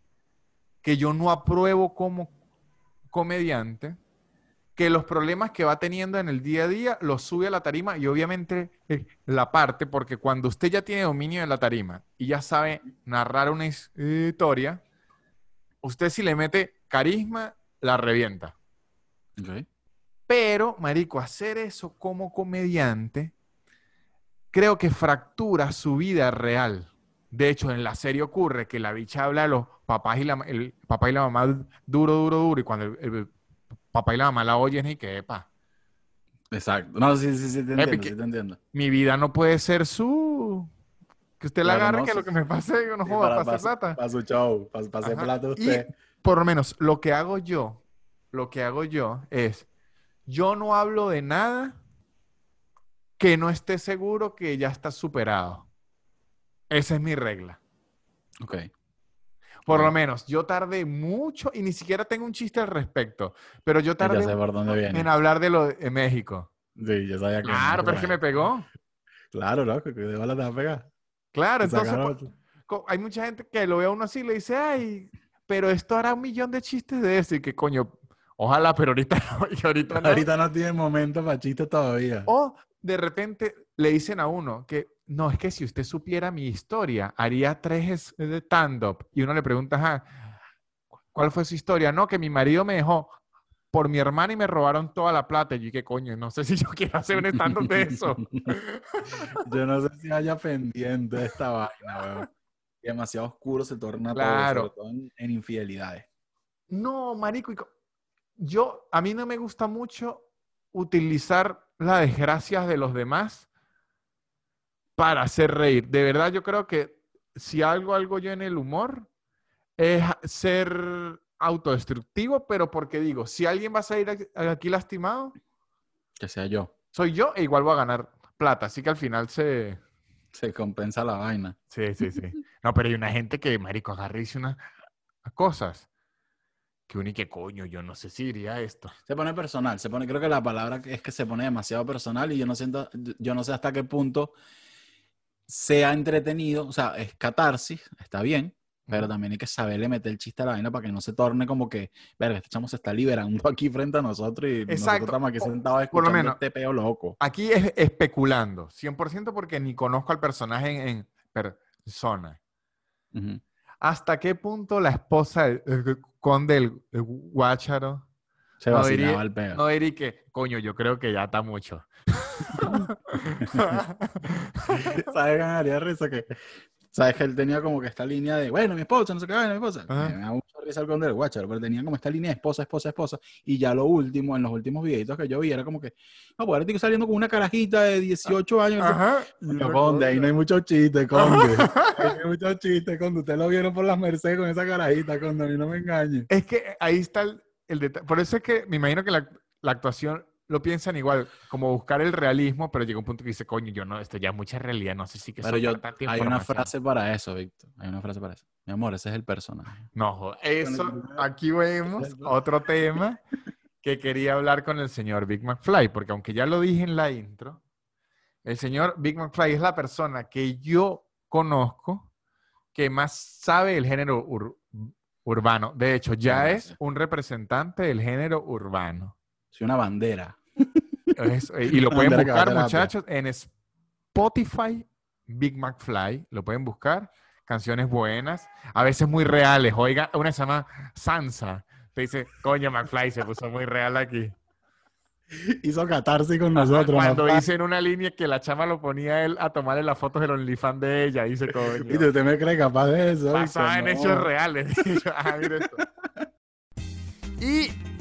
que yo no apruebo como comediante, que los problemas que va teniendo en el día a día los sube a la tarima y obviamente eh, la parte, porque cuando usted ya tiene dominio de la tarima y ya sabe narrar una his- historia, usted si le mete carisma, la revienta. Pero, marico, hacer eso como comediante, creo que fractura su vida real. De hecho, en la serie ocurre que la bicha habla de los papás y la, el papá y la mamá duro, duro, duro, y cuando el, el papá y la mamá la oyen y que, epa, Exacto. No, sí, sí, sí, te entiendo, Epic- sí te entiendo. mi vida no puede ser su... Que usted la Claro, agarre, no, que sí, lo que me pase, yo no Sí, joda, hacer plata. para su show, para, para hacer Ajá. plata Y usted. por lo menos lo que hago yo, lo que hago yo es, yo no hablo de nada que no esté seguro que ya está superado. Esa es mi regla. Ok. Por lo menos, yo tardé mucho y ni siquiera tengo un chiste al respecto, pero yo tardé en hablar de lo de México. Sí, yo sabía que. Claro, pero es que me pegó. Claro, ¿no? Que de bala te va a pegar. Claro, Te entonces pues, hay mucha gente que lo ve a uno así y le dice, ay, pero esto hará un millón de chistes de eso y que coño, ojalá, pero ahorita no, ahorita no. Ahorita no tiene momento para chistes todavía. O de repente le dicen a uno que no, es que si usted supiera mi historia, haría tres stand-up. Y uno le pregunta, "Ajá, ¿cuál fue su historia? No, que mi marido me dejó por mi hermana y me robaron toda la plata. Y yo, ¿qué coño? No sé si yo quiero hacer un stand-up de eso. Yo no sé si haya pendiente de esta vaina, weón. Demasiado oscuro se torna Claro. todo, sobre todo en, en infidelidades. No, marico, yo, a mí no me gusta mucho utilizar las desgracias de los demás para hacer reír. De verdad, yo creo que si algo, algo yo en el humor es ser autodestructivo, pero porque digo, si alguien va a salir aquí- aquí lastimado, Que sea yo. soy yo e igual voy a ganar plata. Así que al final se... Se compensa la vaina. Sí, sí, sí. No, pero hay una gente que, marico, agarra y dice unas cosas que uno y que coño, yo no sé si diría esto. Se pone personal, se pone, creo que la palabra es que se pone demasiado personal y yo no siento, yo no sé hasta qué punto sea entretenido, o sea, es catarsis, está bien, pero también hay que saberle meter el chiste a la vaina para que no se torne como que, verga, este chamo se está liberando aquí frente a nosotros y nosotros Exacto. estamos aquí sentados por lo escuchando menos- este peo loco. Aquí es especulando, 100% porque ni conozco al personaje en, en persona. ¿Hasta qué punto la esposa conde del del Guácharo Se No vacilaba diría- el peo. no diría que, coño, yo creo que ya está mucho? ¿Sabes, ganaría risa que, sabes que él tenía como que esta línea de, bueno, mi esposa, no sé qué, bueno, mi esposa. Ajá. Me da mucha risa el conde del Watcher, pero tenía como esta línea de esposa, esposa, esposa. Y ya lo último, en los últimos videitos que yo vi, era como que, no, pues ahora estoy saliendo con una carajita de 18 años. Ajá. Conde, ahí no hay mucho chiste, conde. Ahí no hay mucho chiste, conde. Usted lo vieron por las Mercedes con esa carajita, conde, a mí no me engañe. Es que ahí está el, el detalle. Por eso es que me imagino que la, la actuación lo piensan igual, como buscar el realismo, pero llega un punto que dice, coño, yo no, esto ya es mucha realidad, no sé si que Pero yo, tanta hay una información". frase para eso, Víctor. Hay una frase para eso. Mi amor, ese es el personaje. No, eso, aquí vemos otro tema que quería hablar con el señor Big McFly, porque aunque ya lo dije en la intro, el señor Big McFly es la persona que yo conozco que más sabe el género ur- urbano. De hecho, ya es un representante del género urbano. Soy una bandera. Es- eh, y lo Una pueden buscar, muchachos, en Spotify, Big McFly. Lo pueden buscar. Canciones buenas, a veces muy reales. Oiga, una se llama Sansa. Te dice, coño, McFly se puso muy real aquí. Hizo catarsis con nosotros. Cuando ¿no? hice en una línea que la chama lo ponía él a tomarle las fotos del OnlyFans de ella, hice coño. ¿Y tú te me crees capaz de eso? Basada en hechos reales. Y yo, ah, mira esto. Y es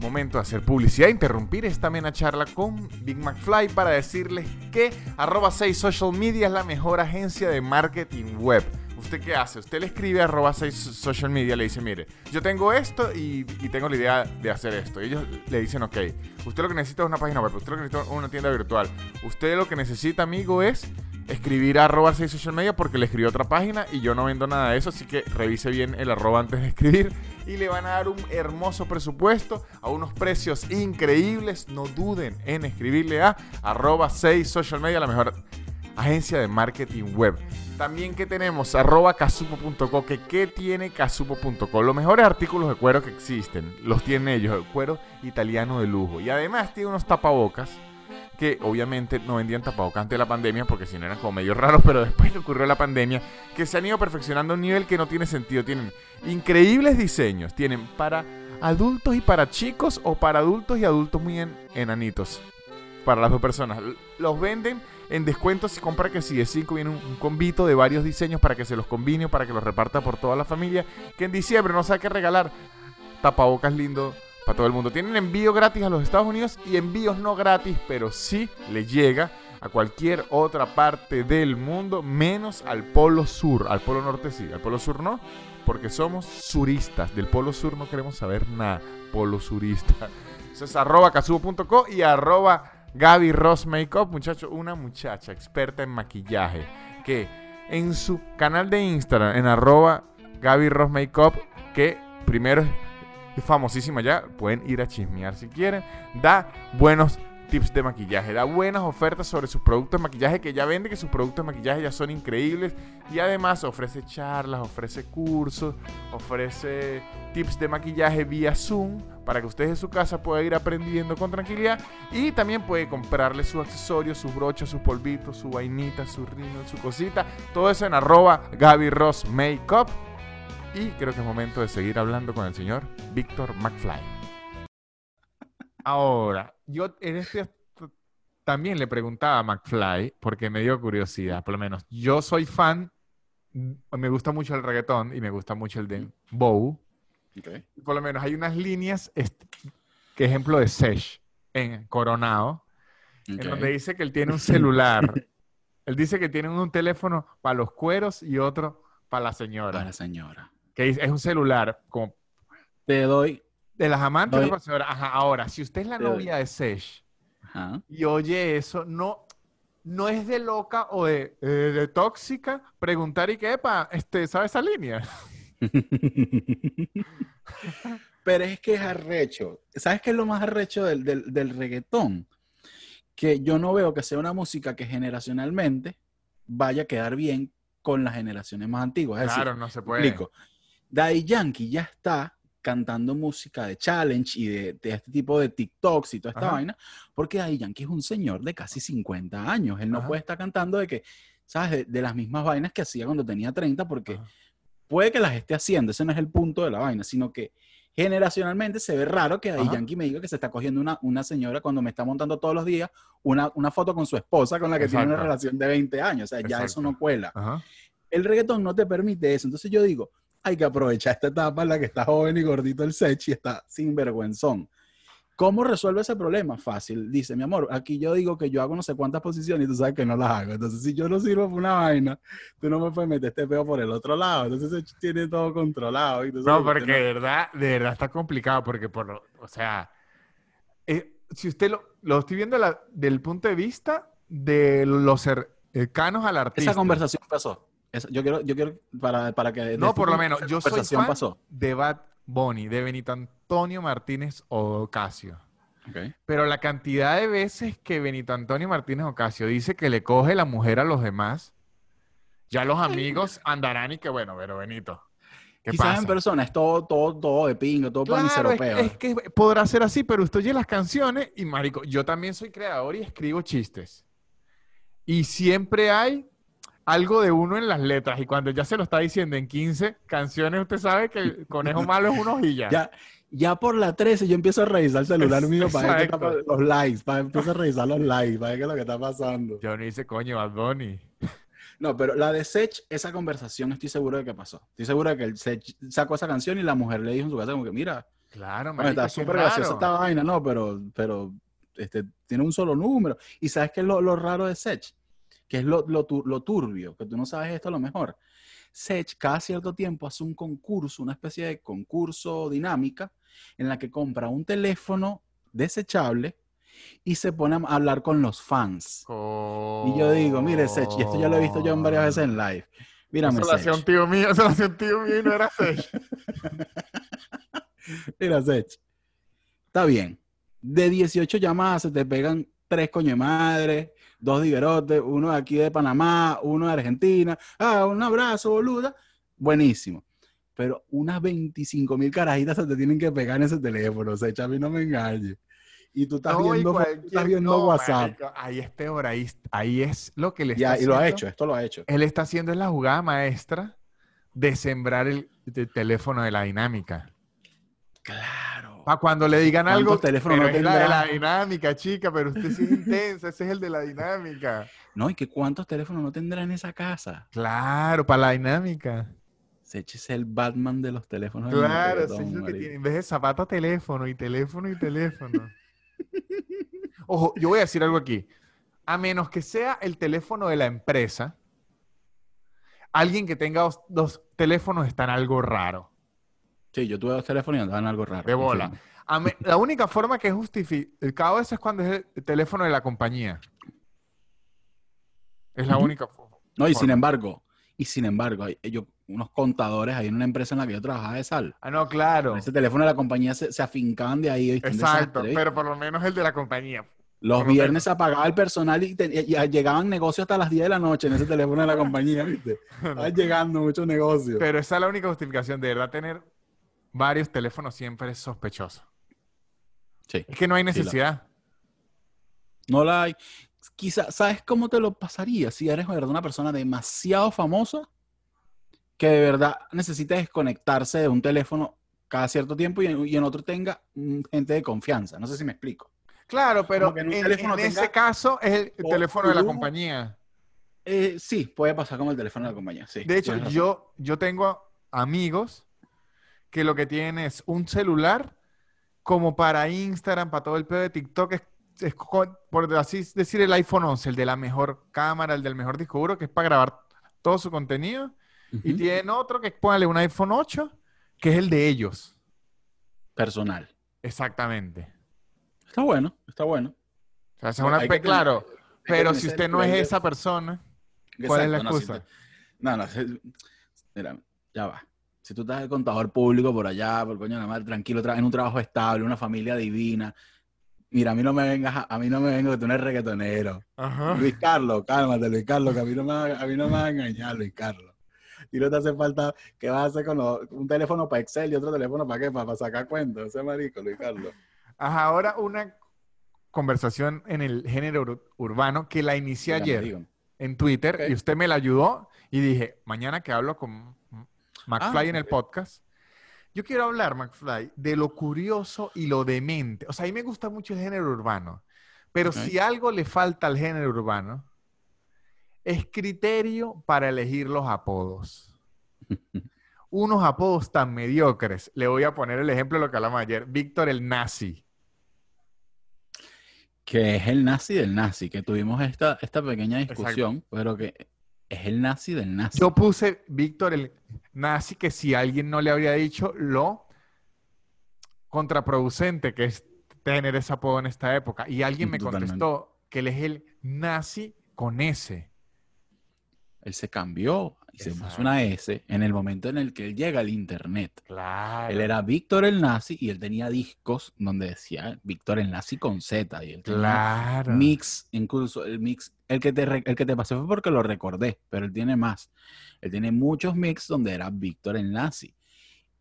momento de hacer publicidad, interrumpir esta amena charla con Big McFly para decirles que arroba 6 Social Media es la mejor agencia de marketing web. ¿Usted qué hace? Usted le escribe a arroba 6 Social Media, le dice, mire, yo tengo esto y, y tengo la idea de hacer esto. Ellos le dicen, ok, usted lo que necesita es una página web, usted lo que necesita es una tienda virtual. Usted lo que necesita, amigo, es escribir a arroba 6 social media porque le escribió otra página y yo no vendo nada de eso, así que revise bien el arroba antes de escribir y le van a dar un hermoso presupuesto a unos precios increíbles. No duden en escribirle a arroba 6 social media, la mejor agencia de marketing web. También que tenemos arroba casupo.co, que qué tiene casupo.co. Los mejores artículos de cuero que existen los tienen ellos, el cuero italiano de lujo. Y además tiene unos tapabocas que obviamente no vendían tapabocas antes de la pandemia porque si no eran como medio raros, pero después que ocurrió la pandemia, que se han ido perfeccionando a un nivel que no tiene sentido. Tienen increíbles diseños, tienen para adultos y para chicos o para adultos y adultos muy en- enanitos. Para las dos personas. Los venden en descuentos si compra que si de 5 viene un, un combito de varios diseños para que se los combine para que los reparta por toda la familia. Que en diciembre no sabe qué regalar. Tapabocas lindo para todo el mundo. Tienen envío gratis a los Estados Unidos y envíos no gratis, pero sí le llega a cualquier otra parte del mundo, menos al Polo Sur. Al Polo Norte sí, al Polo Sur no, porque somos suristas. Del Polo Sur no queremos saber nada. Polo surista. Eso es arroba casubo.co y arroba Gaby Ross Makeup, muchacho, una muchacha experta en maquillaje que en su canal de Instagram, en arroba Gaby Ross Makeup, que primero es famosísima ya, pueden ir a chismear si quieren, da buenos tips de maquillaje, da buenas ofertas sobre sus productos de maquillaje que ya vende, que sus productos de maquillaje ya son increíbles y además ofrece charlas, ofrece cursos, ofrece tips de maquillaje vía Zoom para que usted en su casa pueda ir aprendiendo con tranquilidad y también puede comprarle sus accesorios, sus brochas, sus polvitos, su vainita, su rímel, su cosita, todo eso en arroba Gaby Ross y creo que es momento de seguir hablando con el señor Víctor McFly. Ahora, yo en este también le preguntaba a McFly porque me dio curiosidad, por lo menos. Yo soy fan, me gusta mucho el reggaetón y me gusta mucho el de Bow. Por lo menos hay unas líneas, que ejemplo de Sesh en Coronado, en donde dice que él tiene un celular. él dice que tiene un teléfono para los cueros y otro para la señora. Para la señora. Que es un celular como Te doy. de las amantes de Doy- la señora. Ajá, ahora, si usted es la Te doy. novia de Sesh Ajá. y oye eso, no, no es de loca o de, eh, de tóxica preguntar y que, epa, este, ¿sabe esa línea? Pero es que es arrecho. ¿Sabes qué es lo más arrecho del, del, del reggaetón? Que yo no veo que sea una música que generacionalmente vaya a quedar bien con las generaciones más antiguas. Es decir, Claro, no se puede. explico. Daddy Yankee ya está cantando música de challenge y de, de este tipo de TikToks y toda esta Ajá. vaina, porque Daddy Yankee es un señor de casi 50 años. Él no Ajá. puede estar cantando de que, ¿sabes? De, de las mismas vainas que hacía cuando tenía 30, porque Ajá. Puede que las esté haciendo, ese no es el punto de la vaina, sino que generacionalmente se ve raro que Ajá. Yankee me diga que se está cogiendo una, una señora cuando me está montando todos los días una, una foto con su esposa con la que tiene una relación de 20 años. O sea, ya eso no cuela. Ajá. El reggaetón no te permite eso. Entonces yo digo, hay que aprovechar esta etapa en la que está joven y gordito el sech y está sin vergüenzón. ¿Cómo resuelve ese problema? Fácil. Dice, mi amor, aquí yo digo que yo hago no sé cuántas posiciones y tú sabes que no las hago. Entonces, si yo no sirvo para una vaina, tú no me puedes meter este peo por el otro lado. Entonces, tiene todo controlado. No, porque de verdad, de verdad está complicado, porque por lo, o sea, eh, si usted lo, lo estoy viendo la- del punto de vista de los cercanos al artista. Esa conversación pasó. Esa- yo quiero, yo quiero para, para que... No, de por lo este- menos, yo soy fan pasó. de Bad Bunny, de Benito Antonio Martínez Ocasio. Ok. Pero la cantidad de veces que Benito Antonio Martínez Ocasio dice que le coge la mujer a los demás, ya los amigos andarán y que bueno, pero Benito, ¿qué Quizás pasa? en persona es todo, todo, todo de pingo, todo Claro, es, panceropeo. es que podrá ser así, pero usted oye las canciones y marico, yo también soy creador y escribo chistes. Y siempre hay algo de uno en las letras y cuando ya se lo está diciendo en 15 canciones, usted sabe que el conejo malo es una hojilla. Ya, Ya por la 13 yo empiezo a revisar el celular mío para ver está los likes, para empiezo a revisar los likes, para ver qué es lo que está pasando. Yo no hice coño, Bad Bunny. No, pero la de Sech, esa conversación estoy seguro de que pasó. Estoy seguro de que el Sech sacó esa canción y la mujer le dijo en su casa como que, mira, Claro, marico, está súper graciosa esta vaina, ¿no? Pero, pero este, tiene un solo número. ¿Y sabes qué es lo, lo raro de Sech? Que es lo, lo, tu- lo turbio, que tú no sabes esto a lo mejor. Sech cada cierto tiempo hace un concurso, una especie de concurso dinámica, en la que compra un teléfono desechable y se pone a hablar con los fans. Y yo digo, mire, Sech, y esto ya lo he visto yo en varias veces en live. Mírame, Eso lo hacía un Sech. tío mío, eso lo hacía un tío mío y no era Sech. Mira, Sech. Está bien. De 18 llamadas se te pegan tres coño de madre, dos diguerotes, uno de aquí de Panamá, uno de Argentina. Ah, un abrazo, boluda. Buenísimo. Pero unas 25 mil carajitas se te tienen que pegar en ese teléfono. Sech, a mí no me engañes. Y tú estás No, y viendo, estás viendo no, WhatsApp. marico, ahí es peor, ahí, ahí es lo que le está Ya, y lo ha haciendo. hecho, esto lo ha hecho. Él está haciendo es la jugada maestra de sembrar el, el teléfono de la dinámica. Claro. Para cuando le digan ¿Cuántos algo, teléfonos pero no es la de la dinámica, chica, pero usted sí es intensa, ese es el de la dinámica. No, y que cuántos teléfonos no tendrá en esa casa. Claro, para la dinámica. Sech es el Batman de los teléfonos. Claro, sí, es lo que marico. tiene. En vez de zapato, teléfono y teléfono y teléfono. Ojo, yo voy a decir algo aquí. A menos que sea el teléfono de la empresa, alguien que tenga dos, dos teléfonos está en algo raro. Sí, yo tuve dos teléfonos y andaban algo raro. De bola. A la única forma que es justificado eso es cuando es el teléfono de la compañía. Es la única forma. No, y sin embargo, y sin embargo, hay yo, unos contadores ahí en una empresa en la que yo trabajaba de sal. Ah, no, claro. Ese teléfono de la compañía se, se afincaban de ahí. Exacto, pero por lo menos el de la compañía. Los viernes se apagaba el personal y, te- y- y llegaban negocios hasta las 10 de la noche en ese teléfono de la compañía, ¿viste? Estaban llegando muchos negocios. Pero esa es la única justificación. De verdad, tener varios teléfonos siempre es sospechoso. Sí. Es que no hay Sí, la- necesidad. No la hay. Quizá, ¿sabes cómo te lo pasaría si eres de verdad una persona demasiado famosa que de verdad necesita desconectarse de un teléfono cada cierto tiempo y en, y en otro tenga gente de confianza? No sé si me explico. Claro, pero en en, ese caso es el o teléfono de la compañía. Eh, sí, puede pasar como el teléfono de la compañía. Sí, De hecho, yo, yo tengo amigos que lo que tienen es un celular como para Instagram, para todo el pedo de TikTok, es, es por así decir el iPhone 11, el de la mejor cámara, el del mejor disco duro, que es para grabar todo su contenido. Y tienen otro que es póngale un iPhone 8, que es el de ellos. Personal. Exactamente. Está bueno, está bueno. O sea, es No, una que claro, que pero si usted no es esa persona, ¿Cuál es la no, si excusa? te- No, no, si- mira, ya va. Si tú estás de contador público por allá, por coño de la madre, tranquilo, tra- en un trabajo estable, una familia divina. Mira, a mí no me vengas, a, a mí no me vengas que tú no eres reggaetonero. Ajá. Luis Carlos, cálmate, Luis Carlos, que a mí no me, va- a mí no me va a engañar, Luis Carlos. Y no te hace falta, ¿qué vas a hacer con los- un teléfono para Excel y otro teléfono para qué? Para, para sacar cuentos, ese marico, Luis Carlos. Ajá, ahora una conversación en el género ur- urbano que la inicié ayer en Twitter y usted me la ayudó y dije, mañana que hablo con McFly Ah, en el podcast, yo quiero hablar, McFly, de lo curioso y lo demente. O sea, a mí me gusta mucho el género urbano, pero si algo le falta al género urbano, es criterio para elegir los apodos. Unos apodos tan mediocres. Le voy a poner el ejemplo de lo que hablamos ayer. Víctor el Nazi. que es el nazi del nazi, que tuvimos esta, esta pequeña discusión, pero que es el nazi del nazi. Yo puse Víctor el nazi, que si alguien no le habría dicho lo contraproducente que es tener ese apodo en esta época. Y alguien me Totalmente. contestó que él es el nazi con S. Él se cambió y se puso una S en el momento en el que él llega al internet. Claro. Él era Víctor el nazi y él tenía discos donde decía Víctor el nazi con Z y él Claro. mix, incluso el mix, el que te el que te pasé fue porque lo recordé, pero él tiene más. Él tiene muchos mix donde era Víctor el nazi.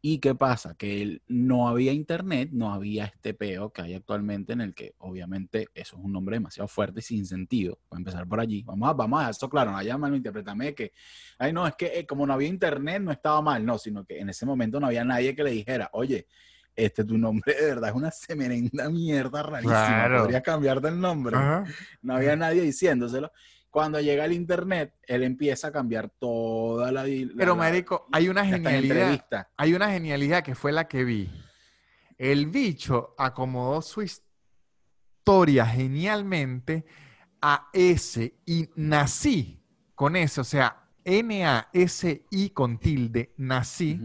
¿Y qué pasa? Que él, no había internet, no había este peo que hay actualmente en el que obviamente eso es un nombre demasiado fuerte y sin sentido. Voy a empezar por allí. Vamos a, vamos a esto claro, no haya malinterpretame que, ay no, es que eh, como no había internet no estaba mal, no, sino que en ese momento no había nadie que le dijera, oye, este tu nombre de verdad es una semerenda mierda rarísima. Claro. Podrías cambiarte el nombre. Ajá. No había nadie diciéndoselo. Cuando llega el internet, él empieza a cambiar toda la. la- Pero, marico, hay una genialidad. Hay una genialidad que fue la que vi. El bicho acomodó su historia genialmente a S y nací con S, o sea, N-A-S-I con tilde, nací.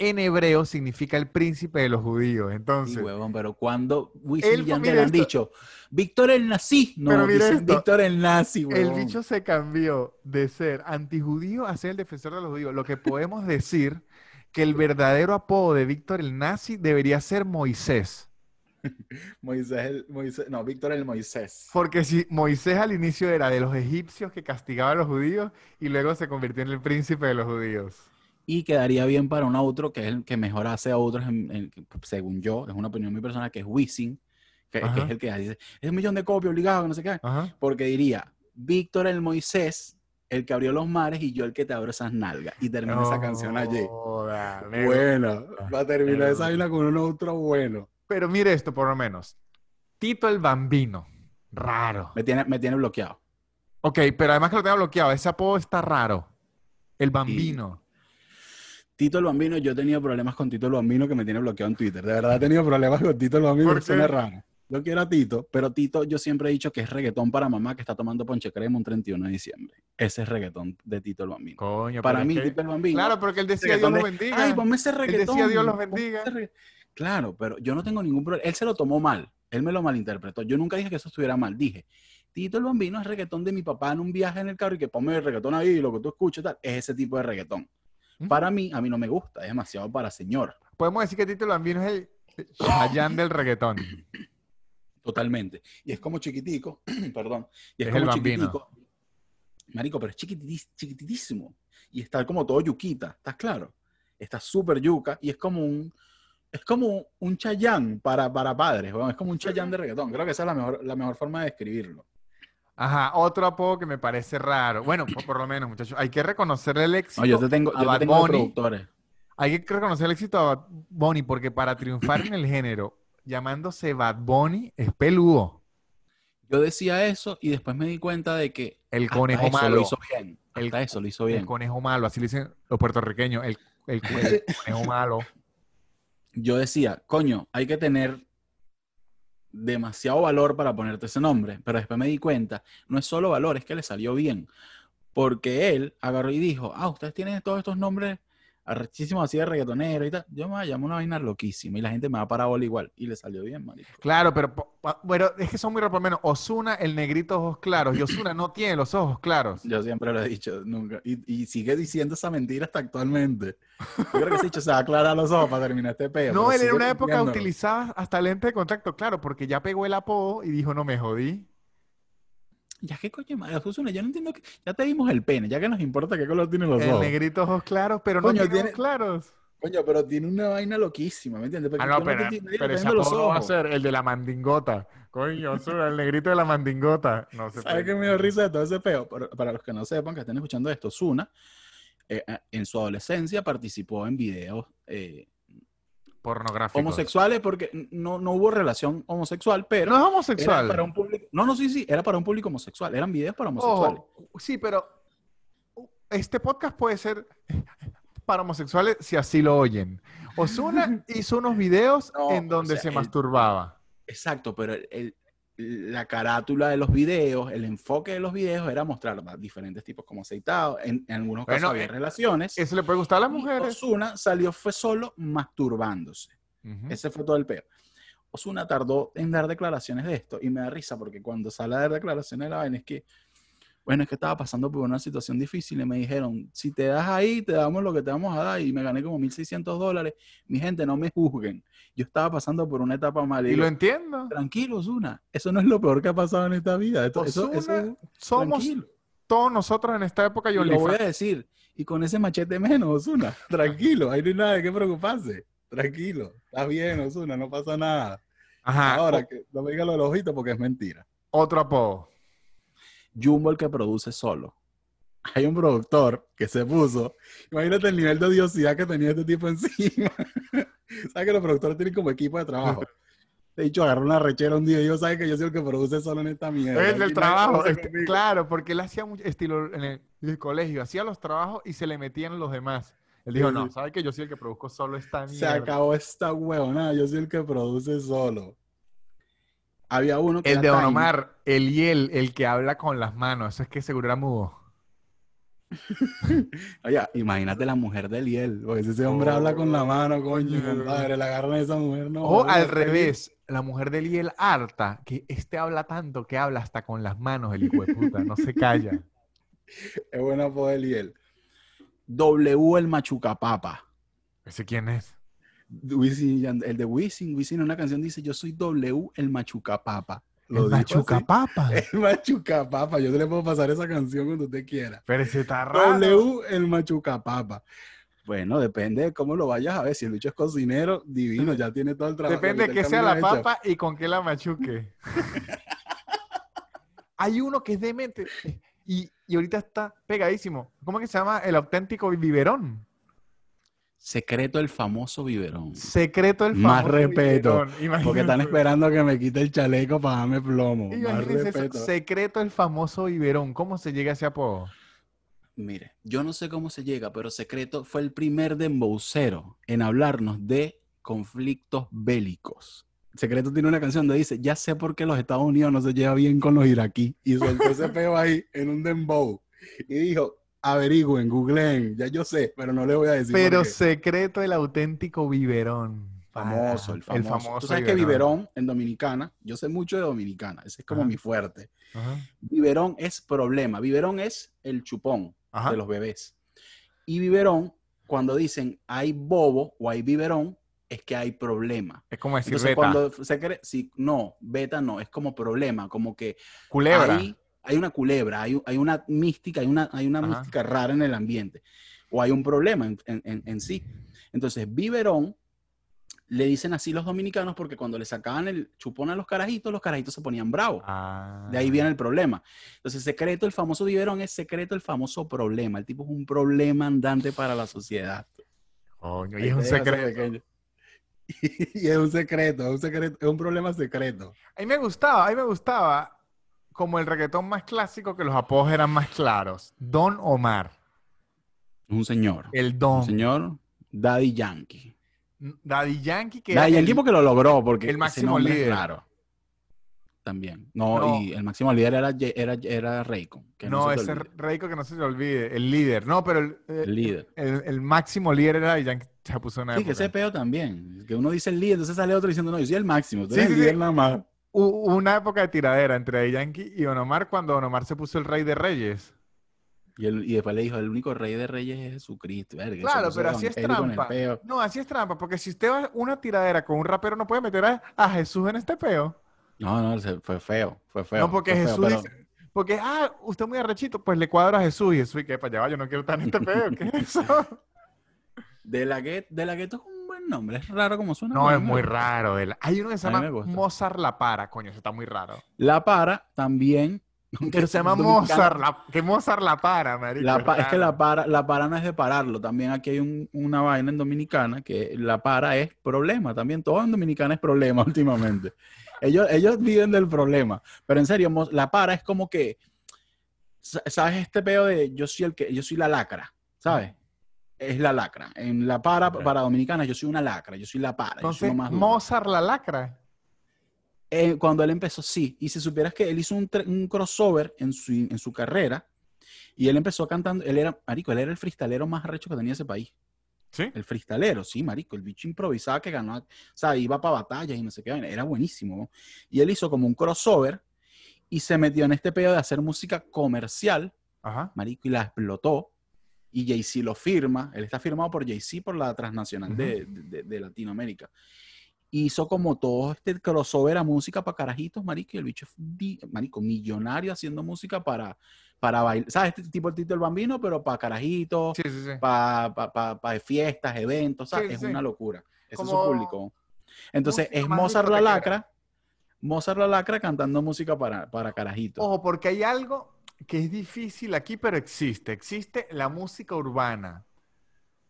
En hebreo significa el príncipe de los judíos. Sí, Entonces, huevón, pero cuando Wisin y mira han dicho Víctor el nazi, no, Pero mira dicen. Víctor el nazi, el huevón. bicho se cambió de ser antijudío a ser el defensor de los judíos. Lo que podemos decir que el verdadero apodo de Víctor el nazi debería ser Moisés. Moisés, el- Moisés, no, Víctor el Moisés. Porque si Moisés al inicio era de los egipcios que castigaban a los judíos y luego se convirtió en el príncipe de los judíos. Y quedaría bien para un outro que es el que mejor hace a otros, en- en- según yo, es una opinión muy personal, que es Wisin, que, es el que dice, es un millón de copias obligado, que no sé qué. Ajá. Porque diría, Víctor el Moisés, el que abrió los mares y yo el que te abro esas nalgas. Y termina esa canción allí. Bueno, va a terminar esa vaina con un outro bueno. Pero mire esto, por lo menos. Tito el Bambino. Raro. Me tiene, me tiene bloqueado. Ok, pero además que lo tengo bloqueado, ese apodo está raro. El Bambino. Tito el Bambino, yo he tenido problemas con Tito el Bambino que me tiene bloqueado en Twitter. De verdad he tenido problemas con Tito el Bambino, ¿Por que suena raro. Yo quiero a Tito, pero Tito yo siempre he dicho que es reggaetón para mamá que está tomando ponche crema un 31 de diciembre. Ese es reggaetón de Tito el Bambino. Coño, Para mí, que- Tito el Bambino. Claro, porque él decía Dios reggaetón lo de, bendiga. Ay, ponme ese reggaetón. decía, "Dios los bendiga". ese regga-". Claro, pero yo no tengo ningún problema. Él se lo tomó mal. Él me lo malinterpretó. Yo nunca dije que eso estuviera mal. Dije, Tito el Bambino es reggaetón de mi papá en un viaje en el carro y que ponme el reggaetón ahí, lo que tú escuches, tal. Es ese tipo de reggaetón. Para mí, a mí no me gusta. Es demasiado para señor. Podemos decir que Tito el Bambino es el Chayanne del reggaetón. Totalmente. Y es como chiquitico, perdón, y es, Es como el bambino. chiquitico. Marico, pero es chiquitis- chiquititísimo. Y está como todo yuquita, ¿estás claro? Está súper yuca y es como un, es como un chayán para, para padres, weón. es como un chayán de reggaetón. Creo que esa es la mejor, la mejor forma de describirlo. Ajá, otro apodo que me parece raro. Bueno, por, por lo menos, muchachos, hay que reconocer el éxito No, yo te tengo, a yo Bad te tengo productores. Hay que reconocer el éxito a Bad Bunny porque para triunfar en el género llamándose Bad Bunny es peludo. Yo decía eso y después me di cuenta de que El hasta conejo eso malo. lo hizo bien. El- Hasta eso lo hizo El bien. conejo malo, así le dicen los puertorriqueños. El, el- el conejo malo. yo decía, coño, hay que tener demasiado valor para ponerte ese nombre, pero después me di cuenta, no es solo valor, es que le salió bien, porque él agarró y dijo, ah, ustedes tienen todos estos nombres arrechísimos así de reggaetonero y tal, yo me voy a llamar una vaina loquísima y la gente me va a parar bola igual, y le salió bien, marico. Claro, pero bueno, es que son muy raros. Por lo menos Osuna, el negrito ojos claros. Y Osuna no tiene los ojos claros. Yo siempre lo he dicho, nunca, y, y sigue diciendo esa mentira hasta actualmente. Yo creo que ese dicho se va a aclarar los ojos para terminar este peo. No, él en una época utilizaba hasta lente de contacto, claro, porque ya pegó el apodo y dijo, no me jodí. Ya qué coño, madre, Osuna, yo no entiendo que, ya te vimos el pene, ya que nos importa qué color tienen los El ojos. negrito ojos claros, pero no Coño, tiene tiene- ojos claros. Coño, pero tiene una vaina loquísima, ¿me entiendes? Porque Ah, no, pero, te- nadie le pero ese va a ser el de la mandingota. Coño, Osuna, el negrito de la mandingota. No se ¿Sabes qué me dio risa de todo ese peo? Para, para los que no sepan, que estén escuchando esto, Zuna, eh, eh, en su adolescencia participó en videos eh, Pornográfico. homosexuales porque no, no hubo relación homosexual, pero No es era homosexual. para un público... No, no, sí, sí, era para un público homosexual, eran videos para homosexuales. Sí, pero este podcast puede ser para homosexuales si así lo oyen. Osuna hizo unos videos No, en donde o sea, se masturbaba. Exacto, pero el- la carátula de los videos, el enfoque de los videos era mostrar diferentes tipos como aceitados. En, en algunos casos Bueno, había eh, relaciones. Eso le puede gustar a las mujeres. Osuna salió, fue solo masturbándose. Ujú. Ese fue todo el peo. Osuna tardó en dar declaraciones de esto y me da risa porque cuando sale a dar declaraciones de la vaina es que, bueno, es que estaba pasando por una situación difícil y me dijeron, si te das ahí, te damos lo que te vamos a dar y me gané como 1.600 dólares. Mi gente, no me juzguen. Yo estaba pasando por una etapa mal. Y lo entiendo. Tranquilo, Osuna. Eso no es lo peor que ha pasado en esta vida. Esto- eso, eso Ozuna, es Somos tranquilo. todos nosotros en esta época y Y lo voy a decir. Y con ese machete menos, Osuna. Tranquilo. Ahí no hay nada de qué preocuparse. Tranquilo. Estás bien, Osuna. No pasa nada. Ajá. Ahora, que no me diga lo del ojito porque es mentira. otro apodo. Jumbo el que produce solo. Hay un productor que se puso, imagínate el nivel de odiosidad que tenía este tipo encima. ¿Sabes que los productores tienen como equipo de trabajo? De hecho, agarró una rechera un día y yo, ¿sabes que yo soy el que produce solo en esta mierda? Es del trabajo. este, claro, porque él hacía mucho estilo en el, en el colegio, hacía los trabajos y se le metían los demás. Él dijo, Sí, no. ¿sabes que yo soy el que produzco solo esta Se mierda? acabó esta huevonada, yo soy el que produce solo. Había uno que El de Don. Omar, el y el, el que habla con las manos, eso es que seguro era mudo. Oye, imagínate la mujer de Liel, porque si ese hombre habla con la mano, coño, compadre, la agarran a esa mujer, no. O al revés, la mujer de Liel harta, que este habla tanto que habla hasta con las manos, el hijo de puta, no se calla. Es buena poder Liel. W el machucapapa. ¿Ese quién es? Wisin el de Wisin, Wisin en una canción dice, yo soy W el machucapapa. Lo El machucapapa. El machucapapa, yo te le puedo pasar esa canción cuando usted quiera. Pero ese está raro. W el machucapapa. Bueno, depende de cómo lo vayas a ver. Si el bicho es cocinero, divino, ya tiene todo el trabajo. Depende de qué sea la hecho. papa y con qué la machuque. Hay uno que es demente eh, y, y ahorita está pegadísimo. ¿Cómo es que se llama? El auténtico biberón. Secreto el famoso biberón. Secreto el Más famoso respeto, biberón. Porque están esperando que me quite el chaleco para darme plomo. Más eso, respeto. Secreto el famoso biberón. ¿Cómo se llega a ese apodo? Mire, yo no sé cómo se llega, pero Secreto fue el primer dembowcero en hablarnos de conflictos bélicos. Secreto tiene una canción donde dice, ya sé por qué los Estados Unidos no se lleva bien con los iraquíes. Y soltó ese peo ahí en un dembow. Y dijo, averigüen, googleen, ya yo sé, pero no le voy a decir Pero secreto el auténtico biberón. Famoso, el famoso. Tú sabes que biberón en Dominicana, yo sé mucho de Dominicana, ese es como Ajá. mi fuerte. Ajá. Biberón es problema. Biberón es el chupón Ajá. de los bebés. Y biberón, cuando dicen hay bobo o hay biberón, es que hay problema. Es como decir Entonces, beta. cuando se cree, sí, no, beta no, es como problema, como que Culebra. hay, hay una culebra, hay, hay una mística, hay una, hay una Ajá. mística rara en el ambiente, o hay un problema en, en- en- en sí. Entonces, biberón le dicen así los dominicanos porque cuando le sacaban el chupón a los carajitos, los carajitos se ponían bravos. Ah. De ahí viene el problema. Entonces, secreto, el famoso biberón es secreto, el famoso problema. El tipo es un problema andante para la sociedad. Coño, y es un secreto. Y es un secreto, es un secreto, es un problema secreto. A mí me gustaba, a mí me gustaba como el reggaetón más clásico que los apodos eran más claros. Don Omar. Un señor. El Un Don. señor Daddy Yankee. Daddy Yankee que Daddy Yankee el- porque lo logró, porque el máximo líder. raro. También. No, No. y el máximo líder era, era, era que No, ese. Reiko que no se te olvide. El líder. No, pero el, eh, El líder. el, máximo líder era Daddy Yankee. Se puso una Sí, que ese peo también. Que uno dice el líder, entonces sale otro diciendo, no, yo soy el máximo. Tú Sí, eres sí, líder sí. nada más. Una época de tiradera entre Daddy Yankee y Don Omar cuando Don Omar se puso el rey de reyes. Y, él- y después le dijo, el único rey de reyes es Jesucristo. Verga, Claro, pero así es el trampa. No, así es trampa, porque si usted va una tiradera con un rapero, no puede meter a, a Jesús en este peo. No, no, se- fue feo, fue feo. no, porque feo, Jesús pero- dice, porque, ah, usted es muy arrechito, pues le cuadra a Jesús y Jesús, ¿y qué? Para allá va, yo no quiero estar en este peo, ¿qué es eso? De la Gueto, de la Gueto es un buen nombre, es raro como suena. No, es muy raro. el- Hay uno que se A llama. Mozart La Para, coño, eso está muy raro. La para también. Pero se llama Mozart La, que Mozart La Para, marico. La pa- es que la para, la para no es de pararlo. También aquí hay un- una vaina en Dominicana que la para es problema. También todo en Dominicana es problema últimamente. Ellos, ellos viven del problema. Pero en serio, la para es como que, sa- ¿sabes este peo de yo soy el que, yo soy la lacra? ¿Sabes? Es la lacra. En la para, Ok. para Dominicana, yo soy una lacra, yo soy la para. yo soy Entonces, lo más. Mozart La Lacra. Eh, cuando él empezó, sí. Y si supieras que él hizo un, crossover en su, en su carrera y él empezó cantando, él era, marico, él era el freestalero más arrecho que tenía ese país. ¿Sí? El freestalero, sí, marico, el bicho improvisaba que ganó, o sea, iba para batallas y no sé qué, era buenísimo. ¿no? Y él hizo como un crossover y se metió en este pedo de hacer música comercial, Ajá. marico, y la explotó. Y Jay-Z lo firma, él está firmado por Jay-Z por la transnacional de, de- de Latinoamérica. Hizo como todo este crossover a música para carajitos, marico, y el bicho es, marico, millonario haciendo música para, para bailar, ¿sabes? Este tipo el Tito el Bambino, pero para carajitos, Sí, sí, sí. para pa, pa- pa fiestas, eventos, es una locura. Ese es su público. Entonces, música es Mozart la lacra, Mozart la lacra cantando música para, para carajitos. Ojo, porque hay algo que es difícil aquí, pero existe. Existe la música urbana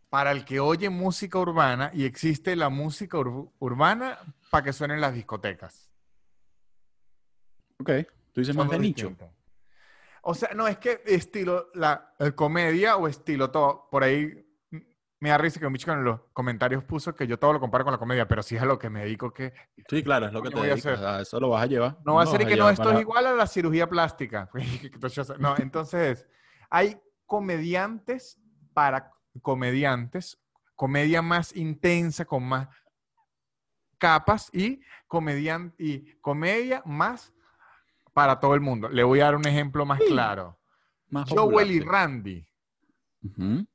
para el que oye música urbana y existe la música ur- urbana para que suenen las discotecas. Ok. Tú dices Son más de nicho. O sea, no es que estilo la eh, comedia o estilo todo. Por ahí me da risa que un bicho en los comentarios puso que yo todo lo comparo con la comedia, pero sí es a lo que me dedico que Sí, claro, es lo que te voy a dedicas. hacer. A eso lo vas a llevar. no va a ser que no, esto para- es igual a la cirugía plástica. No, entonces hay comediantes para comediantes, comedia más intensa, con más capas y, comedian y comedia más para todo el mundo. Le voy a dar un ejemplo más Sí. claro. más popular, Joel y sí. Randy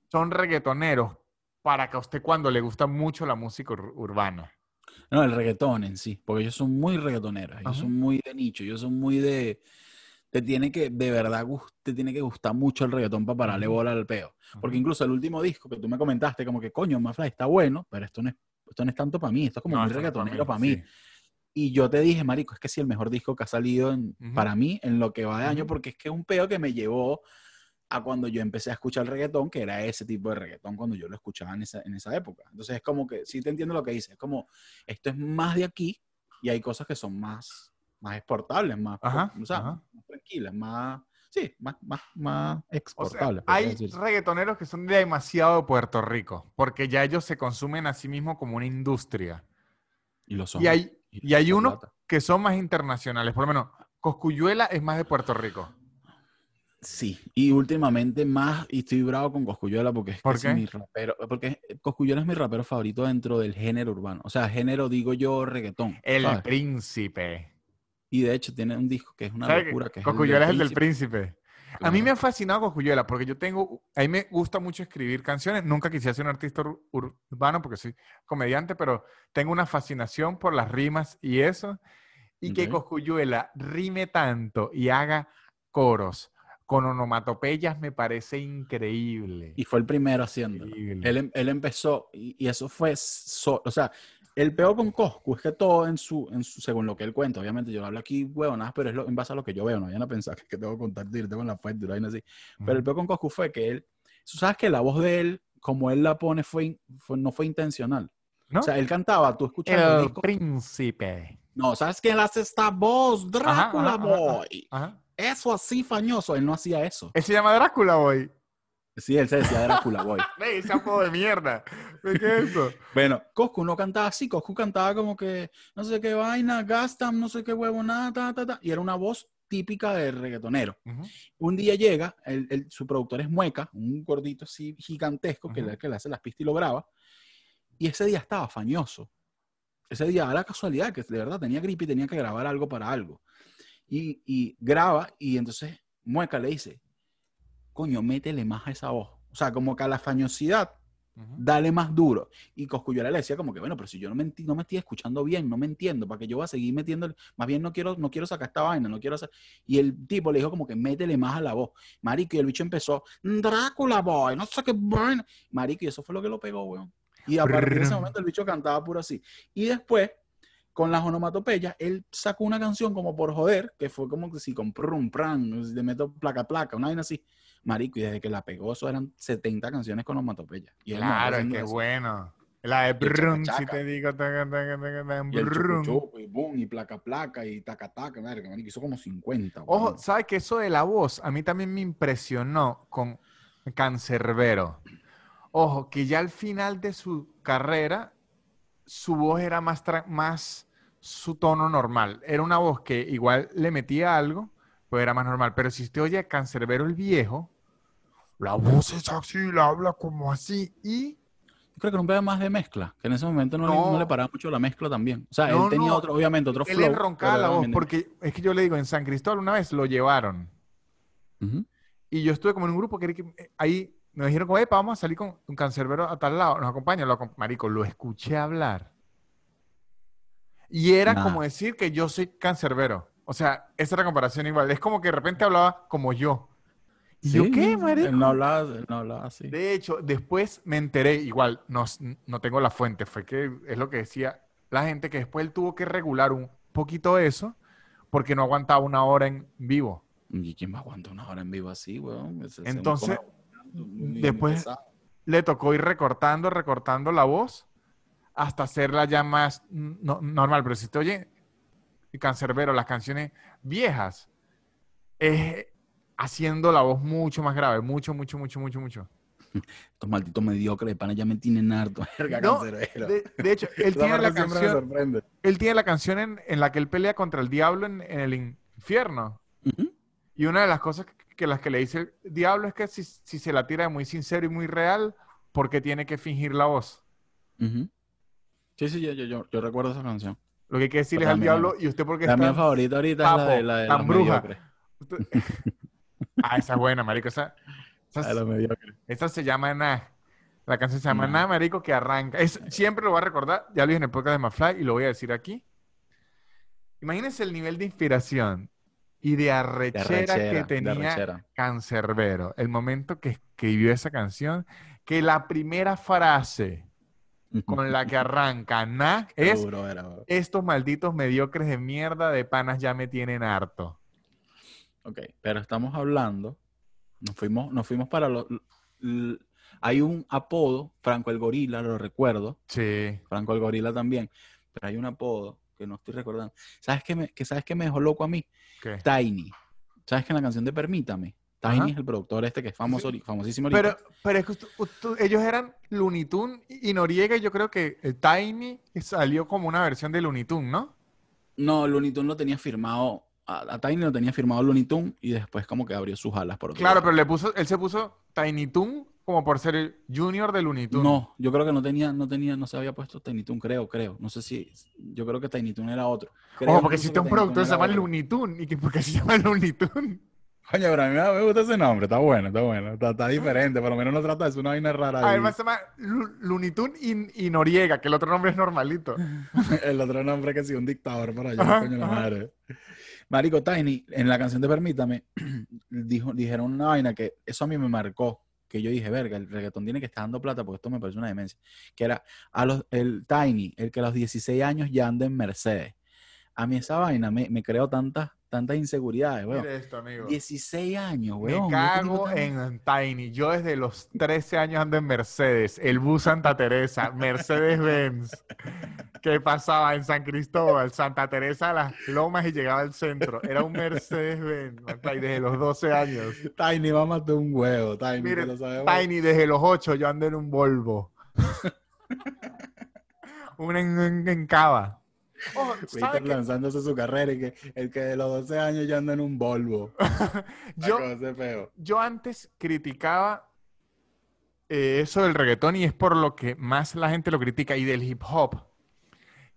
son reggaetoneros para que a usted cuando le gusta mucho la música ur- urbana. No, el reggaetón en sí, porque ellos son muy reggaetoneros, ellos son muy de nicho, ellos son muy de... Te tiene que, de verdad, te tiene que gustar mucho el reggaetón para pararle bola al peo. Porque incluso el último disco que tú me comentaste, como que, coño, Mafla está bueno, pero esto no es, esto no es tanto para mí, esto es como No, muy esto no es pa' reggaetonero para mí. sí. Y yo te dije, marico, es que sí, el mejor disco que ha salido en- para mí en lo que va de año, porque es que es un peo que me llevó a cuando yo empecé a escuchar reggaetón, que era ese tipo de reggaetón cuando yo lo escuchaba en esa, en esa época. Entonces es como que, sí te entiendo lo que dices, es como, esto es más de aquí y hay cosas que son más, más exportables, más, Ajá, o sea, ajá. más tranquilas, más, sí, más, más, más O sea, exportables. hay decirse. reggaetoneros que son demasiado de Puerto Rico, porque ya ellos se consumen a sí mismos como una industria. y lo son. Y hay, y y hay unos plata. que son más internacionales. Por lo menos, Coscuyuela es más de Puerto Rico. Sí, y últimamente más, y estoy bravo con Coscuyuela porque es mi rapero, porque Coscuyuela es mi rapero favorito dentro del género urbano. O sea, género, digo yo, reggaetón. El ¿sabes? príncipe. Y de hecho tiene un disco que es una ¿Sabe que locura. Que es Coscuyuela es el del Príncipe. príncipe. A mí me ha fascinado Coscuyuela porque yo tengo, a mí me gusta mucho escribir canciones. Nunca quisiera ser un artista ur- urbano porque soy comediante, pero tengo una fascinación por las rimas y eso. Y que. Coscuyuela rime tanto y haga coros con onomatopeyas me parece increíble. Y fue el primero. Increíble. Él, em- él empezó, y, y eso fue, so- o sea, el peor con Coscu es que todo en su, en su, según lo que él cuenta, obviamente yo hablo aquí huevonadas, pero es lo, en base a lo que yo veo, no vayan a pensar que, que tengo que contar, tengo en la fuente, una vaina así. Pero el peor con Coscu fue que él, tú sabes que la voz de él, como él la pone, fue, fue- no fue intencional. ¿No? O sea, él cantaba, tú escuchas el el disco. príncipe. No, ¿sabes quién hace esta voz? Drácula ajá, ajá, Boy. Ajá. Eso así fañoso, él no hacía eso. Él se llama Drácula, boy. Sí, él se decía Drácula Boy. Ey, ese apodo de mierda. ¿Qué es eso? Bueno, Coscu no cantaba así, Coscu cantaba como que no sé qué vaina, gastam, no sé qué huevo, nada, ta, ta, ta, y era una voz típica de reggaetonero. Un día llega, el- el- su productor es Mueca, un gordito así gigantesco que, le, que le hace las pistas y lo graba, y ese día estaba fañoso. Ese día, a la casualidad, que de verdad tenía gripe y tenía que grabar algo para algo. Y, y graba, y entonces Mueca le dice, coño, métele más a esa voz. O sea, como que a la fañosidad dale más duro. Y Cosculluela le decía como que, bueno, pero si yo no me, no me estoy escuchando bien, no me entiendo, ¿para que yo voy a seguir metiendo? Más bien no quiero, no quiero sacar esta vaina, no quiero hacer... Y el tipo le dijo como que métele más a la voz. Marico, y el bicho empezó, Drácula Boy, no sé qué vaina. Marico, y eso fue lo que lo pegó, weón. Y a partir de ese momento el bicho cantaba puro así. Y después, con las onomatopeyas, él sacó una canción como por joder, que fue como que si con prum, pran, le meto placa, placa, una vaina así. Marico, y desde que la pegó, eso eran 70 canciones con onomatopeyas. Y él no, Claro, que eso. bueno. La de brum, si te digo. taca, taca, taca, Y el brum. chucu chucu, y boom, y placa placa, y taca taca, verga, marico, hizo como 50. Ojo. ¿sabes que eso de la voz a mí también me impresionó con Cancerbero? Ojo, que ya al final de su carrera, su voz era más, más su tono normal. Era una voz que igual le metía algo, pero era más normal. Pero si usted oye a Cancerbero el viejo, la voz es así, la habla como así y... Yo creo que era un pedo más de mezcla, que en ese momento no, le, no No. le paraba mucho la mezcla también. O sea, No, él tenía no. otro, obviamente, otro Él flow. enroncaba pero la era voz, porque es que yo le digo, en San Cristóbal una vez lo llevaron. mezcla. Ujú. Y yo estuve como en un grupo que, que- eh, ahí nos dijeron, como, "Epa, vamos a salir con un cancerbero a tal lado, nos acompaña, lo marico, lo escuché hablar. Y era Nah. como decir que yo soy cancerbero. O sea, esa era la comparación igual. Es como que de repente hablaba como yo. ¿Y yo Sí, qué, marico? Él no hablaba, él no hablaba así. De hecho, después me enteré, igual, no, no tengo la fuente, fue que es lo que decía la gente, que después él tuvo que regular un poquito eso porque no aguantaba una hora en vivo. ¿Y quién va a aguantar una hora en vivo así, weón? Ese- Entonces, después-. Le tocó ir recortando, recortando la voz hasta hacerla ya más no- normal. Pero si te oye Cancerbero, las canciones viejas, es haciendo la voz mucho más grave, mucho, mucho, mucho, mucho, mucho. Estos malditos mediocres de pana ya me tienen harto. Verga, No. De, de hecho, él tiene la canción, él tiene la canción en, en la que él pelea contra el diablo en, en el infierno. Ujú. Y una de las cosas que, que las que le dice el diablo es que si, si se la tira de muy sincero y muy real, ¿por qué tiene que fingir la voz? Ujú. Sí, sí, yo, yo, yo, recuerdo esa canción. Lo que hay que decirle Pues al diablo, ¿y usted por qué La mía está...? favorita ahorita es la de, la de tan bruja. ah, esa es buena, marico. Esa, esa, de esa se llama Na. La canción se llama Na. Na, marico, que arranca. Es, siempre lo voy a recordar, ya lo dije en el podcast de Mafly y lo voy a decir aquí. Imagínense el nivel de inspiración y de De arrechera, que arrechera, de tenía arrechera. Cancerbero. El momento que escribió esa canción, que la primera frase con la que arranca Na Qué es era, estos malditos mediocres de mierda de panas ya me tienen harto. Ok, pero estamos hablando, nos fuimos, nos fuimos para los... Hay un apodo, Franco el Gorila, lo recuerdo, Sí. Franco el Gorila también, pero hay un apodo que no estoy recordando. ¿Sabes qué me, que sabes qué me dejó loco a mí? ¿Qué? Tiny. ¿Sabes que en la canción de Permítame? Tiny Ajá. es el productor este que es famoso, ahori- famosísimo ahorita. Pero, pero es que usted- usted- ellos eran Looney Tunes y Noriega, y yo creo que el Tiny salió como una versión de Looney Tunes, ¿no? No, Looney Tunes lo tenía firmado, a, a Tiny lo tenía firmado Looney Tunes y después como que abrió sus alas por otro Claro, lado. pero le puso, él se puso Tiny Toon como por ser el junior de Looney Tunes. No, yo creo que no tenía, no tenía, no se había puesto Tiny Toon, creo, creo. No sé si, yo creo que Tiny Toon era otro. Creo Ojo, porque existe un productor que se llama. Looney Tunes. ¿Y que, por qué se llama Looney Tunes? Coño, pero a mí me, gusta ese nombre, está bueno, está bueno, está, está diferente, por lo menos no trata de ser una vaina rara. ahí. Además se llama Lu- Looney Tunes y, y Noriega, que el otro nombre es normalito. El otro nombre que sí, un dictador por allá, Ajá, coño la ajá. madre. Marico Tiny, en la canción de Permítame, dijo, dijeron una vaina que eso a mí me marcó, que yo dije, verga, el reggaetón tiene que estar dando plata porque esto me parece una demencia. Que era a los, el Tiny, el que a los 16 años ya anda en Mercedes. A mí esa vaina me, me creó tantas, tantas inseguridades, weón. Mire esto, amigo. 16 años, Me weón. cago en Tiny. Yo desde los 13 años ando en Mercedes, el bus Santa Teresa, Mercedes Benz. ¿Qué pasaba en San Cristóbal? Santa Teresa las lomas y llegaba al centro. Era un Mercedes Benz, Tiny, desde los 12 años. Tiny, mámate un huevo, Tiny. Te lo. Tiny, desde los 8 yo ando en un Volvo. un en, en- en Cava. Ojo, ¿sabe Peter qué? lanzándose su carrera y que el que de los 12 años ya anda en un Volvo. Yo, Yo, ese feo. yo antes criticaba eh, eso del reggaetón y es por lo que más la gente lo critica y del hip hop,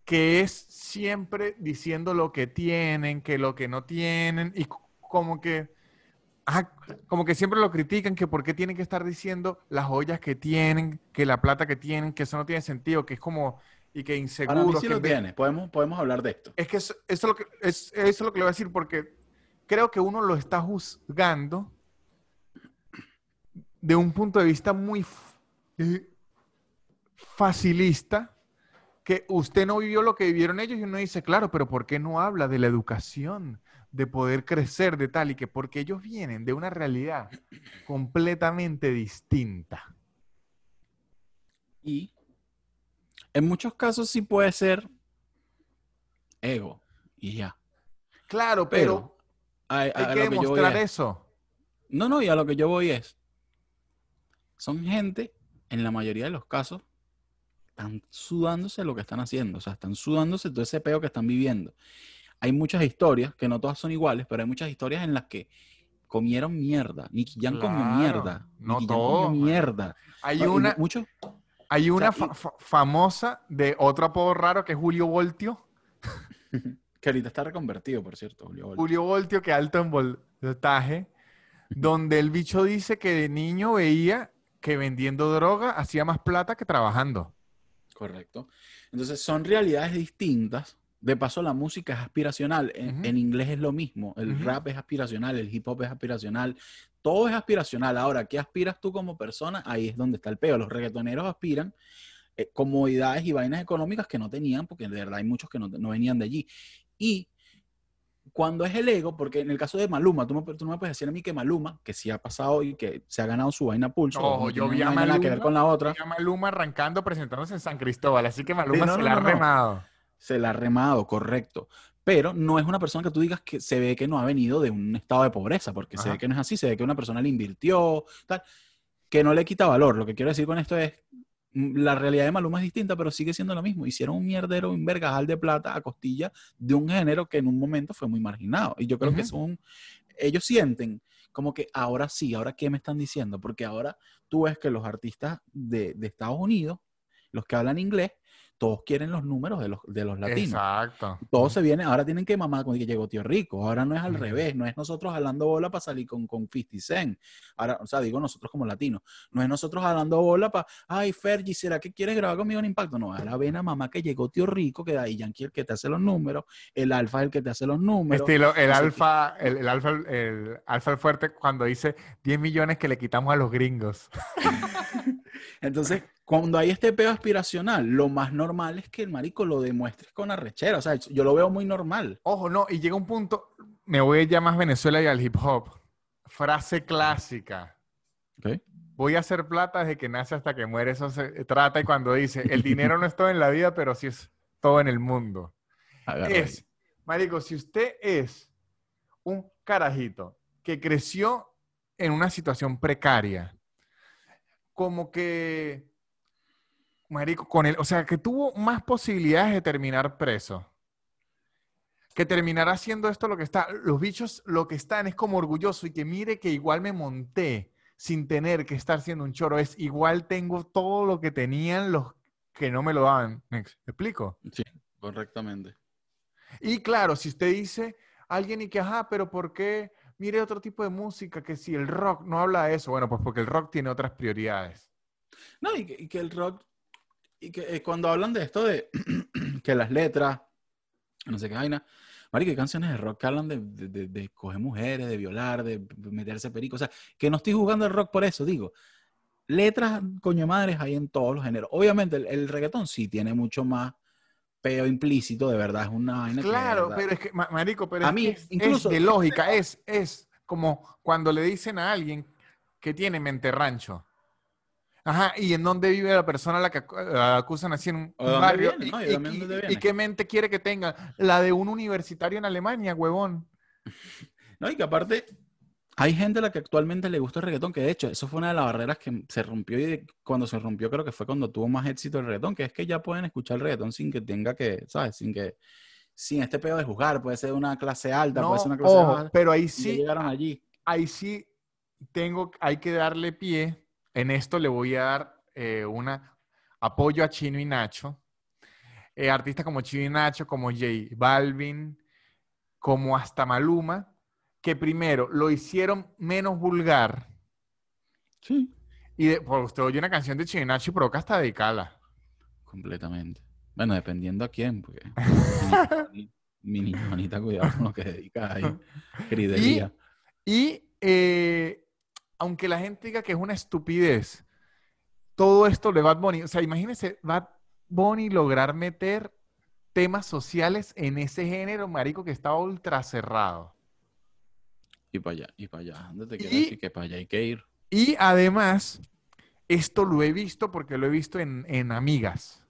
que es siempre diciendo lo que tienen, que lo que no tienen y como que, ajá, como que siempre lo critican, que por qué tienen que estar diciendo las joyas que tienen, que la plata que tienen, que eso no tiene sentido, que es como, y que Para mí inseguro. sí que lo tiene. Podemos, podemos hablar de esto. es que eso, eso es lo que, es, eso es lo que le voy a decir porque creo que uno lo está juzgando de un punto de vista muy facilista, que usted no vivió lo que vivieron ellos y uno dice, claro, pero ¿por qué no habla de la educación, de poder crecer, de tal? Y que porque ellos vienen de una realidad completamente distinta. Y en muchos casos sí puede ser ego. Y ya. Claro, pero, Pero a- a- hay a que demostrar es- eso. No, no, y a lo que yo voy es. Son gente, en la mayoría de los casos, están sudándose lo que están haciendo. O sea, están sudándose todo ese peo que están viviendo. Hay muchas historias, que no todas son iguales, pero hay muchas historias en las que comieron mierda. Nicky Jam comió Claro, mierda. no Nicky todo, comió mierda. Hay una, mucho- Hay una fa- fa- famosa de otro apodo raro que es Julio Voltio. que ahorita está reconvertido, por cierto, Julio Voltio. Julio Voltio, que alto en voltaje, donde el bicho dice que de niño veía que vendiendo droga hacía más plata que trabajando. Correcto. Entonces son realidades distintas. De paso, la música es aspiracional. En, inglés es lo mismo. El rap es aspiracional, el hip hop es aspiracional. Todo es aspiracional. Ahora, ¿qué aspiras tú como persona? Ahí es donde está el peo. Los reggaetoneros aspiran eh, comodidades y vainas económicas que no tenían, porque de verdad hay muchos que no, no venían de allí. Y cuando es el ego, porque en el caso de Maluma, tú, me, tú no me puedes decir a mí que Maluma, que sí ha pasado y que se ha ganado su vaina pulso, Ojo, no yo vi a vaina nada que ver Maluma, con la otra, Vi a Maluma arrancando presentándose en San Cristóbal, así que Maluma no, se no, la ha remado. se la ha remado, correcto. Pero no es una persona que tú digas que se ve que no ha venido de un estado de pobreza, porque se Ajá. ve que no es así, se ve que una persona le invirtió, tal, que no le quita valor. Lo que quiero decir con esto es, mm, la realidad de Maluma es distinta, pero sigue siendo lo mismo. Hicieron un mierdero, un vergajal de plata a costilla de un género que en un momento fue muy marginado. Y yo creo que Ujú. son, ellos sienten como que ahora sí, ahora qué me están diciendo, porque ahora tú ves que los artistas de, de Estados Unidos, los que hablan inglés, todos quieren los números de los, de los latinos. Exacto. Todo se viene, ahora tienen que mamar con que llegó Tío Rico, ahora no es al revés, no es nosotros jalando bola para salir con, con 50 Cent, ahora, o sea, digo nosotros como latinos, no es nosotros jalando bola para, ay Fergie, ¿será que quieres grabar conmigo en Impacto? No, ahora ven a mamá que llegó Tío Rico, que de ahí Yankee el que te hace los números, el Alfa es el que te hace los números. Estilo, el alfa, el, el alfa, el alfa el fuerte cuando dice 10 millones que le quitamos a los gringos. Entonces, cuando hay este peo aspiracional, lo más normal es que el marico lo demuestres con arrechera, o sea, yo lo veo muy normal. Ojo, no, y llega un punto, me voy ya más Venezuela y al hip hop. Frase clásica. ¿ok? Voy a hacer plata desde que nace hasta que muere. Eso se trata y cuando dice, el dinero no es todo en la vida, pero sí es todo en el mundo. Agarra ahí. Es, marico, si usted es un carajito que creció en una situación precaria, como que, marico, con él, o sea, que tuvo más posibilidades de terminar preso, que terminar haciendo esto lo que está, los bichos lo que están es como orgulloso y que mire que igual me monté sin tener que estar siendo un choro, es igual tengo todo lo que tenían los que no me lo daban. ¿Me ex- explico? Sí, correctamente. Y claro, si usted dice alguien y que, ajá, pero ¿por qué? Mire otro tipo de música, que si el rock no habla de eso, bueno, pues porque el rock tiene otras prioridades. No, y que, que el rock, y que eh, cuando hablan de esto de que las letras, no sé qué vaina, marico, hay canciones de rock que hablan de, de, de- coger mujeres, de violar, de meterse perico, o sea, que no estoy jugando el rock por eso, digo, letras, coño madres, hay en todos los géneros. Obviamente el, el reggaetón sí tiene mucho más peo implícito, de verdad, es una vaina Claro, pero es que, ma- marico, pero A es, mí, es incluso- de lógica, es, es como cuando le dicen a alguien que tiene mente rancho. Ajá, ¿y en dónde vive la persona a la que acusan así en un ¿O de dónde barrio? viene, ¿Y, no? ¿Y qué mente quiere que tenga? La de un universitario en Alemania, huevón. No, y que aparte, hay gente a la que actualmente le gusta el reggaetón, que de hecho, eso fue una de las barreras que se rompió y cuando se rompió creo que fue cuando tuvo más éxito el reggaetón, que es que ya pueden escuchar el reggaetón sin que tenga que, ¿sabes? Sin que, sin este pedo de juzgar, puede ser una clase alta, No, puede ser una clase ojo, baja, pero ahí sí llegaron allí. ahí sí tengo, hay que darle pie. En esto le voy a dar eh, una apoyo a Chino y Nacho. Eh, artistas como Chino y Nacho, como J Balvin, como hasta Maluma, que primero lo hicieron menos vulgar. Sí. Y de, pues usted oye una canción de Nacho y provoca hasta dedicarla. Completamente. Bueno, dependiendo a quién, porque mi, Juanita, cuidado con lo que dedica ahí. Cridería. Y eh, aunque la gente diga que es una estupidez, todo esto de Bad Bunny, o sea, imagínense Bad Bunny lograr meter temas sociales en ese género, marico, que estaba ultra cerrado. Y para allá, y para allá. ¿Dónde te Y- quedas? Y que para allá hay que ir. Y además, esto lo he visto porque lo he visto en, en amigas.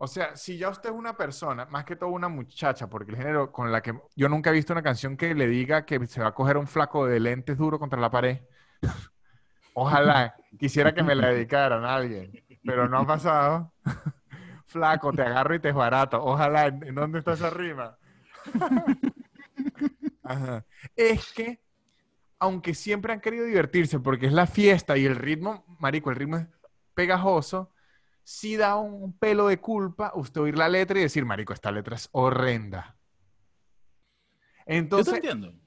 O sea, si ya usted es una persona, más que todo una muchacha, porque el género con la que yo nunca he visto una canción que le diga que se va a coger un flaco de lentes duro contra la pared. Ojalá, quisiera que me la dedicaran a alguien, pero no ha pasado. Flaco, te agarro y te barato. Ojalá, ¿en en dónde está esa rima? Ajá. Es que aunque siempre han querido divertirse porque es la fiesta y el ritmo, marico, el ritmo es pegajoso, sí da un pelo de culpa usted oír la letra y decir, marico, esta letra es horrenda. Entonces,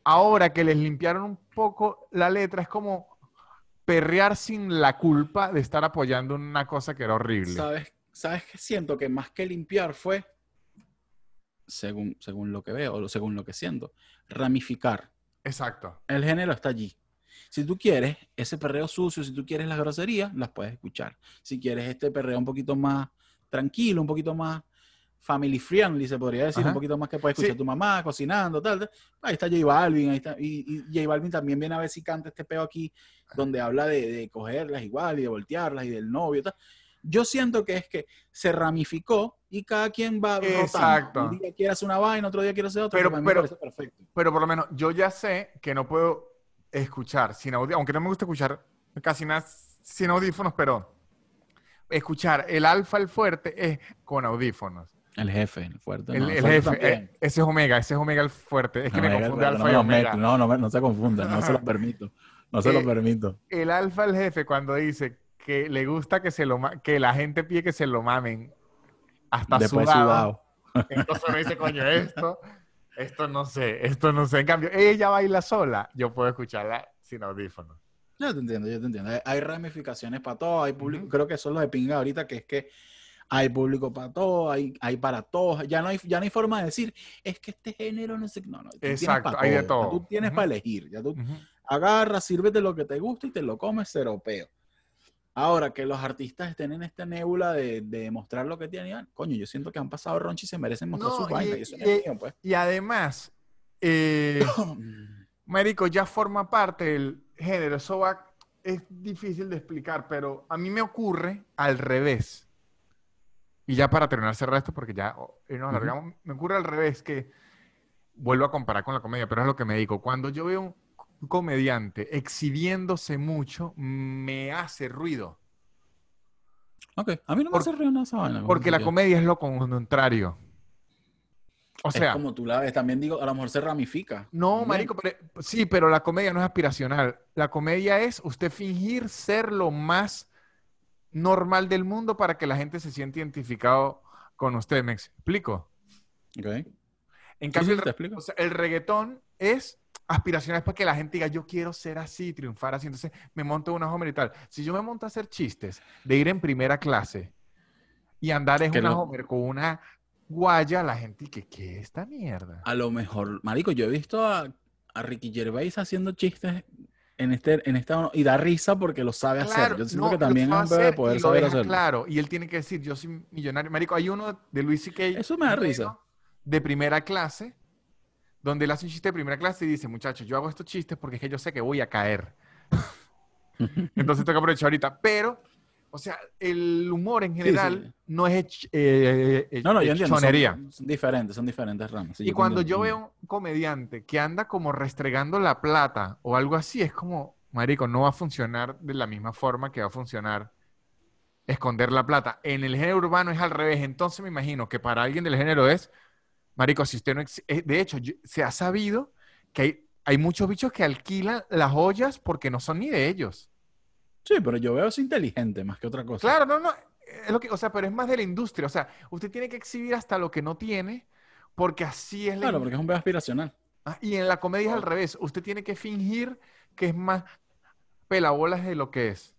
ahora que les limpiaron un poco la letra, es como perrear sin la culpa de estar apoyando una cosa que era horrible. ¿Sabes, ¿Sabes qué siento? Que más que limpiar fue, según, según lo que veo, o según lo que siento, ramificar. Exacto. El género está allí. Si tú quieres ese perreo sucio, si tú quieres las groserías, las puedes escuchar. Si quieres este perreo un poquito más tranquilo, un poquito más family friendly, se podría decir, Ajá. un poquito más que puedes escuchar Sí. tu mamá cocinando, tal, tal. Ahí está J Balvin, ahí está. Y, y J Balvin también viene a ver si canta este peo aquí, donde habla de, de cogerlas igual y de voltearlas y del novio, tal. Yo siento que es que se ramificó y cada quien va rotando. Exacto. Un día quiere hacer una vaina, otro día quiere hacer otra, Pero- pero, perfecto. Pero por lo menos yo ya sé que no puedo escuchar sin audio, aunque no me gusta escuchar casi nada sin audífonos, pero escuchar el alfa, el fuerte, es con audífonos. El jefe, el fuerte. El, no, el fuerte jefe, eh, ese es omega, ese es omega el fuerte. Es que me confunde no, alfa no y omega. No, no, no se confundan, no se lo permito. No se lo Eh, permito. El alfa, el jefe, cuando dice que le gusta que se lo que la gente pide que se lo mamen hasta Después sudado. sudado. Entonces uno dice, coño, esto, esto no sé, esto no sé. En cambio, ella baila sola, yo puedo escucharla sin audífonos. Yo te entiendo, yo te entiendo. Hay, ramificaciones para todo, hay público, creo que son los de pinga ahorita, que es que hay público para todo, hay, hay para todos, ya no hay, ya no hay forma de decir, es que este género no sé, no, no, Exacto, hay de ya todo. tú tienes para elegir, ya tú Ujú. agarras, sírvete lo que te gusta y te lo comes cero peo. Ahora que los artistas estén en esta nébula de, de mostrar lo que tienen, coño, yo siento que han pasado ronchi y se merecen mostrar No, sus vainas. y- es pues. Y además, eh, Marico, ya forma parte del género. Eso va, es difícil de explicar, pero a mí me ocurre al revés. Y ya para terminar, cerrar esto, porque ya oh, y nos alargamos, me ocurre al revés que vuelvo a comparar con la comedia, pero es lo que me digo. Cuando yo veo un un comediante exhibiéndose mucho, me hace ruido. Ok, a mí no me Por- hace reír nada esa vaina. Porque la comedia es lo contrario. O es sea, como tú la ves, también digo, a lo mejor se ramifica. No, marico, pero- sí, pero la comedia no es aspiracional. La comedia es usted fingir ser lo más normal del mundo para que la gente se sienta identificado con usted. ¿Me explico? Ok. En Sí, cambio, sí, el, te re- explico. o sea, el reggaetón es aspiracional para que la gente diga, yo quiero ser así, triunfar así. Entonces me monto una Homer y tal. Si yo me monto a hacer chistes de ir en primera clase y andar en Que una Homer con una guaya, la gente, ¿qué, qué es esta mierda? A lo mejor, marico, yo he visto a, a Ricky Gervais haciendo chistes en este, en esta y da risa porque lo sabe hacer. Yo siento no, que también es de poder saber hacerlo. Claro, y él tiene que decir, yo soy millonario. Marico, hay uno de Luis C.K. Eso me da risa. De primera clase, donde él hace un chiste de primera clase y dice, muchachos, yo hago estos chistes porque es que yo sé que voy a caer. Entonces tengo que aprovechar ahorita. Pero, o sea, el humor en general sí. no es eh, eh, No, no, yo entiendo. hechonería. Son, son diferentes, son diferentes ramas. Sí, Y cuando entiendo. yo veo un comediante que anda como restregando la plata o algo así, es como, marico, no va a funcionar de la misma forma que va a funcionar esconder la plata. En el género urbano es al revés. Entonces me imagino que para alguien del género es, marico, si usted no... eh, De hecho, se ha sabido que hay, hay muchos bichos que alquilan las joyas porque no son ni de ellos. Sí, pero yo veo eso inteligente más que otra cosa. Claro, no, no. Es lo que, o sea, pero es más de la industria. O sea, usted tiene que exhibir hasta lo que no tiene porque así es la Claro, porque es un pedo aspiracional. Ah, y en la comedia es al revés. Usted tiene que fingir que es más pelabolas de lo que es.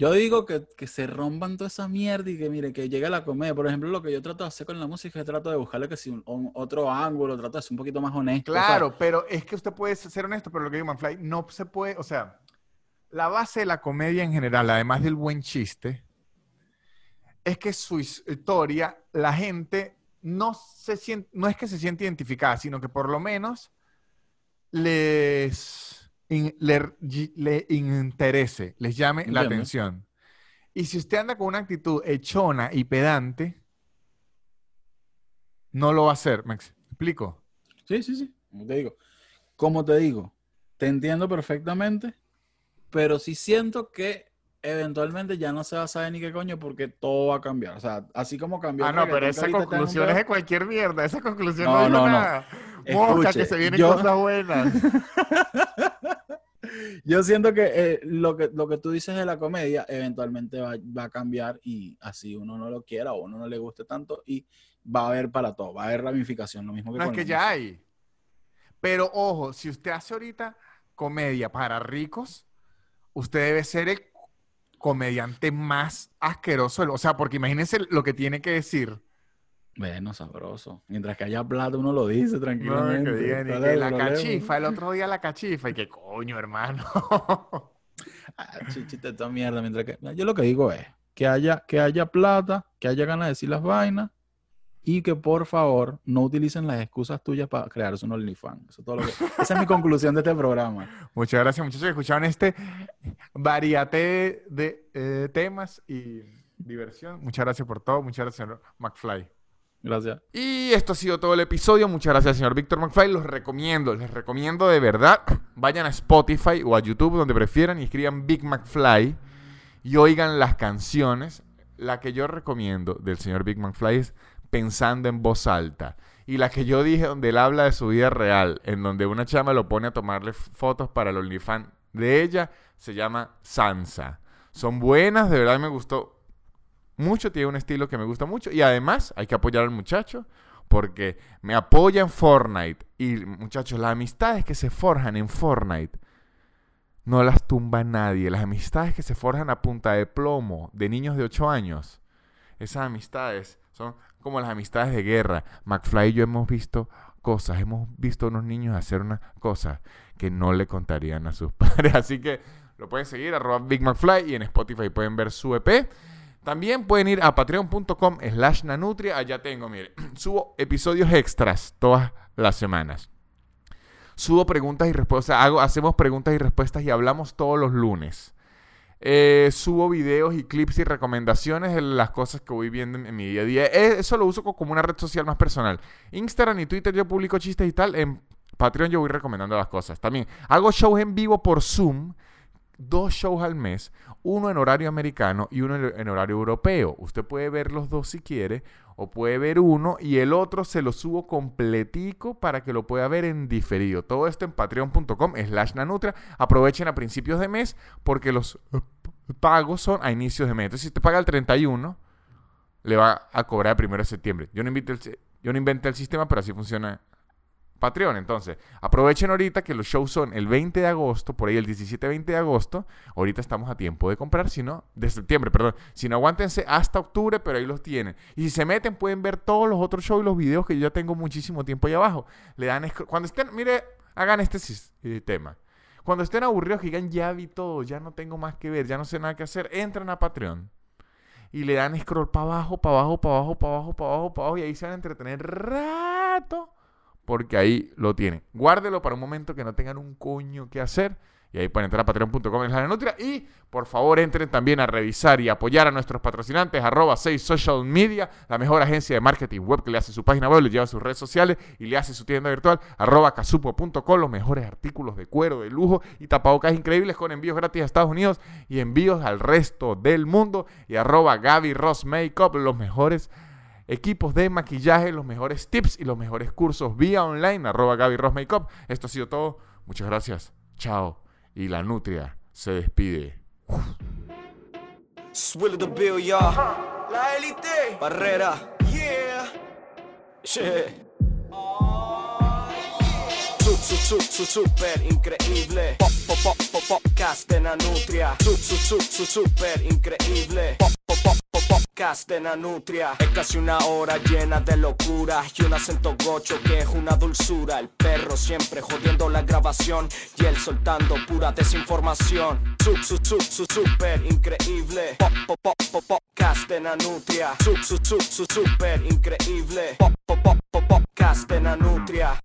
Yo digo que, que se rompan toda esa mierda y que, mire, que llegue la comedia. Por ejemplo, lo que yo trato de hacer con la música es trato de buscarle que si un, otro ángulo, trato de ser un poquito más honesto. Claro, pero es que usted puede ser honesto, pero lo que digo, Manfly, no se puede, o sea, la base de la comedia en general, además del buen chiste, es que su his- historia, la gente no se siente, no es que se siente identificada, sino que por lo menos les, in- le, le interese, les llame la Entiendo. atención. Y si usted anda con una actitud echona y pedante, no lo va a hacer, ¿me explico? Sí, sí, sí. Como te digo, como te digo, te entiendo perfectamente, pero sí siento que eventualmente ya no se va a saber ni qué coño porque todo va a cambiar. O sea, así como cambió. Ah, no, pero esa conclusión es de cualquier mierda. Esa conclusión No, no, no, no. nada. Mosca, Escuche, que se vienen yo- cosas buenas. Yo siento que, eh, lo que lo que tú dices de la comedia eventualmente va, va a cambiar y así uno no lo quiera o uno no le guste tanto y va a haber para todo, va a haber ramificación, lo mismo que No es que ya música. hay. Pero ojo, si usted hace ahorita comedia para ricos, usted debe ser el comediante más asqueroso. O sea, porque imagínense lo que tiene que decir. Bueno, sabroso. Mientras que haya plata, uno lo dice No, tranquilamente. que y ¿Cuál que es el la problema? cachifa, el otro día la cachifa. Y que coño, hermano. Ah, chichita, esta mierda. Mientras que, yo lo que digo es que haya, que haya plata, que haya ganas de decir las vainas y que por favor no utilicen las excusas tuyas para crearse un OnlyFans. Eso es todo lo que... Esa es mi conclusión de este programa. Muchas gracias, muchachos, que escucharon este variate de eh, temas y diversión. Muchas gracias por todo. Muchas gracias, señor McFly. Gracias. Y esto ha sido todo el episodio. Muchas gracias, señor Víctor McFly. Los recomiendo, les recomiendo de verdad. Vayan a Spotify o a YouTube, donde prefieran, y escriban Big McFly y oigan las canciones. La que yo recomiendo del señor Big McFly es Pensando en voz alta. Y la que yo dije, donde él habla de su vida real, en donde una chama lo pone a tomarle fotos para el OnlyFans de ella, se llama Sansa. Son buenas, de verdad me gustó mucho, tiene un estilo que me gusta mucho. Y además hay que apoyar al muchacho porque me apoya en Fortnite. Y muchachos, las amistades que se forjan en Fortnite no las tumba nadie. Las amistades que se forjan a punta de plomo de niños de 8 años, esas amistades son como las amistades de guerra. McFly y yo hemos visto cosas, hemos visto a unos niños hacer unas cosas que no le contarían a sus padres. Así que lo pueden seguir, arroba Big McFly, y en Spotify pueden ver su EP. También pueden ir a patreon.com slash nanutria. Allá tengo, mire, subo episodios extras todas las semanas. Subo preguntas y respuestas, hago, hacemos preguntas y respuestas y hablamos todos los lunes. Eh, subo videos y clips y recomendaciones de las cosas que voy viendo en, mi día a día. Eh, Eso lo uso co- como una red social más personal. Instagram y Twitter yo publico chistes y tal. En Patreon yo voy recomendando las cosas. También hago shows en vivo por Zoom. Dos shows al mes. Uno en horario americano y uno en horario europeo. Usted puede ver los dos si quiere. O puede ver uno y el otro se lo subo completico para que lo pueda ver en diferido. Todo esto en patreon.com slash nanutria. Aprovechen a principios de mes porque los pagos son a inicios de mes. Entonces, si te paga el 31, le va a cobrar el 1 de septiembre. Yo no, invité el, yo no inventé el sistema, pero así funciona Patreon. Entonces, aprovechen ahorita que los shows son el 20 de agosto, por ahí el 17-20 de agosto. Ahorita estamos a tiempo de comprar, si no, de septiembre, perdón. Si no, aguántense hasta octubre, pero ahí los tienen. Y si se meten, pueden ver todos los otros shows y los videos que yo ya tengo muchísimo tiempo ahí abajo. Le dan, cuando estén, mire, hagan este eh, tema. Cuando estén aburridos, digan, ya vi todo, ya no tengo más que ver, ya no sé nada que hacer, entran a Patreon y le dan scroll para abajo, para abajo, para abajo, para abajo, para abajo, para abajo, y ahí se van a entretener rato, porque ahí lo tienen. Guárdelo para un momento que no tengan un coño que hacer, y ahí pueden entrar a patreon.com en la nutria, y por favor entren también a revisar y apoyar a nuestros patrocinantes, arroba 6 Social Media, la mejor agencia de marketing web que le hace su página web, le lleva sus redes sociales y le hace su tienda virtual, arroba casupo.com, los mejores artículos de cuero, de lujo y tapabocas increíbles con envíos gratis a Estados Unidos y envíos al resto del mundo, y arroba Gaby Ross Makeup, los mejores equipos de maquillaje, los mejores tips y los mejores cursos vía online, arroba Gaby Ross Makeup. Esto ha sido todo. Muchas gracias. Chao. Y la nutria se despide. Swill the bill, y'all. La élite. Barrera. Yeah. Shit. Su, su, su, su, super increíble. Pop, pop, pop, pop, podcast de Nanutria. Su, su, su, su, super increíble. Pop, pop, pop, pop, podcast de Nanutria. Es casi una hora llena de locura y un acento gocho que es una dulzura. El perro siempre jodiendo la grabación y él soltando pura desinformación. Su, su, su, su, super increíble. Pop, pop, pop, pop, podcast de Nanutria. Su, su, su, su, super increíble. Pop, pop, pop, podcast de Nanutria.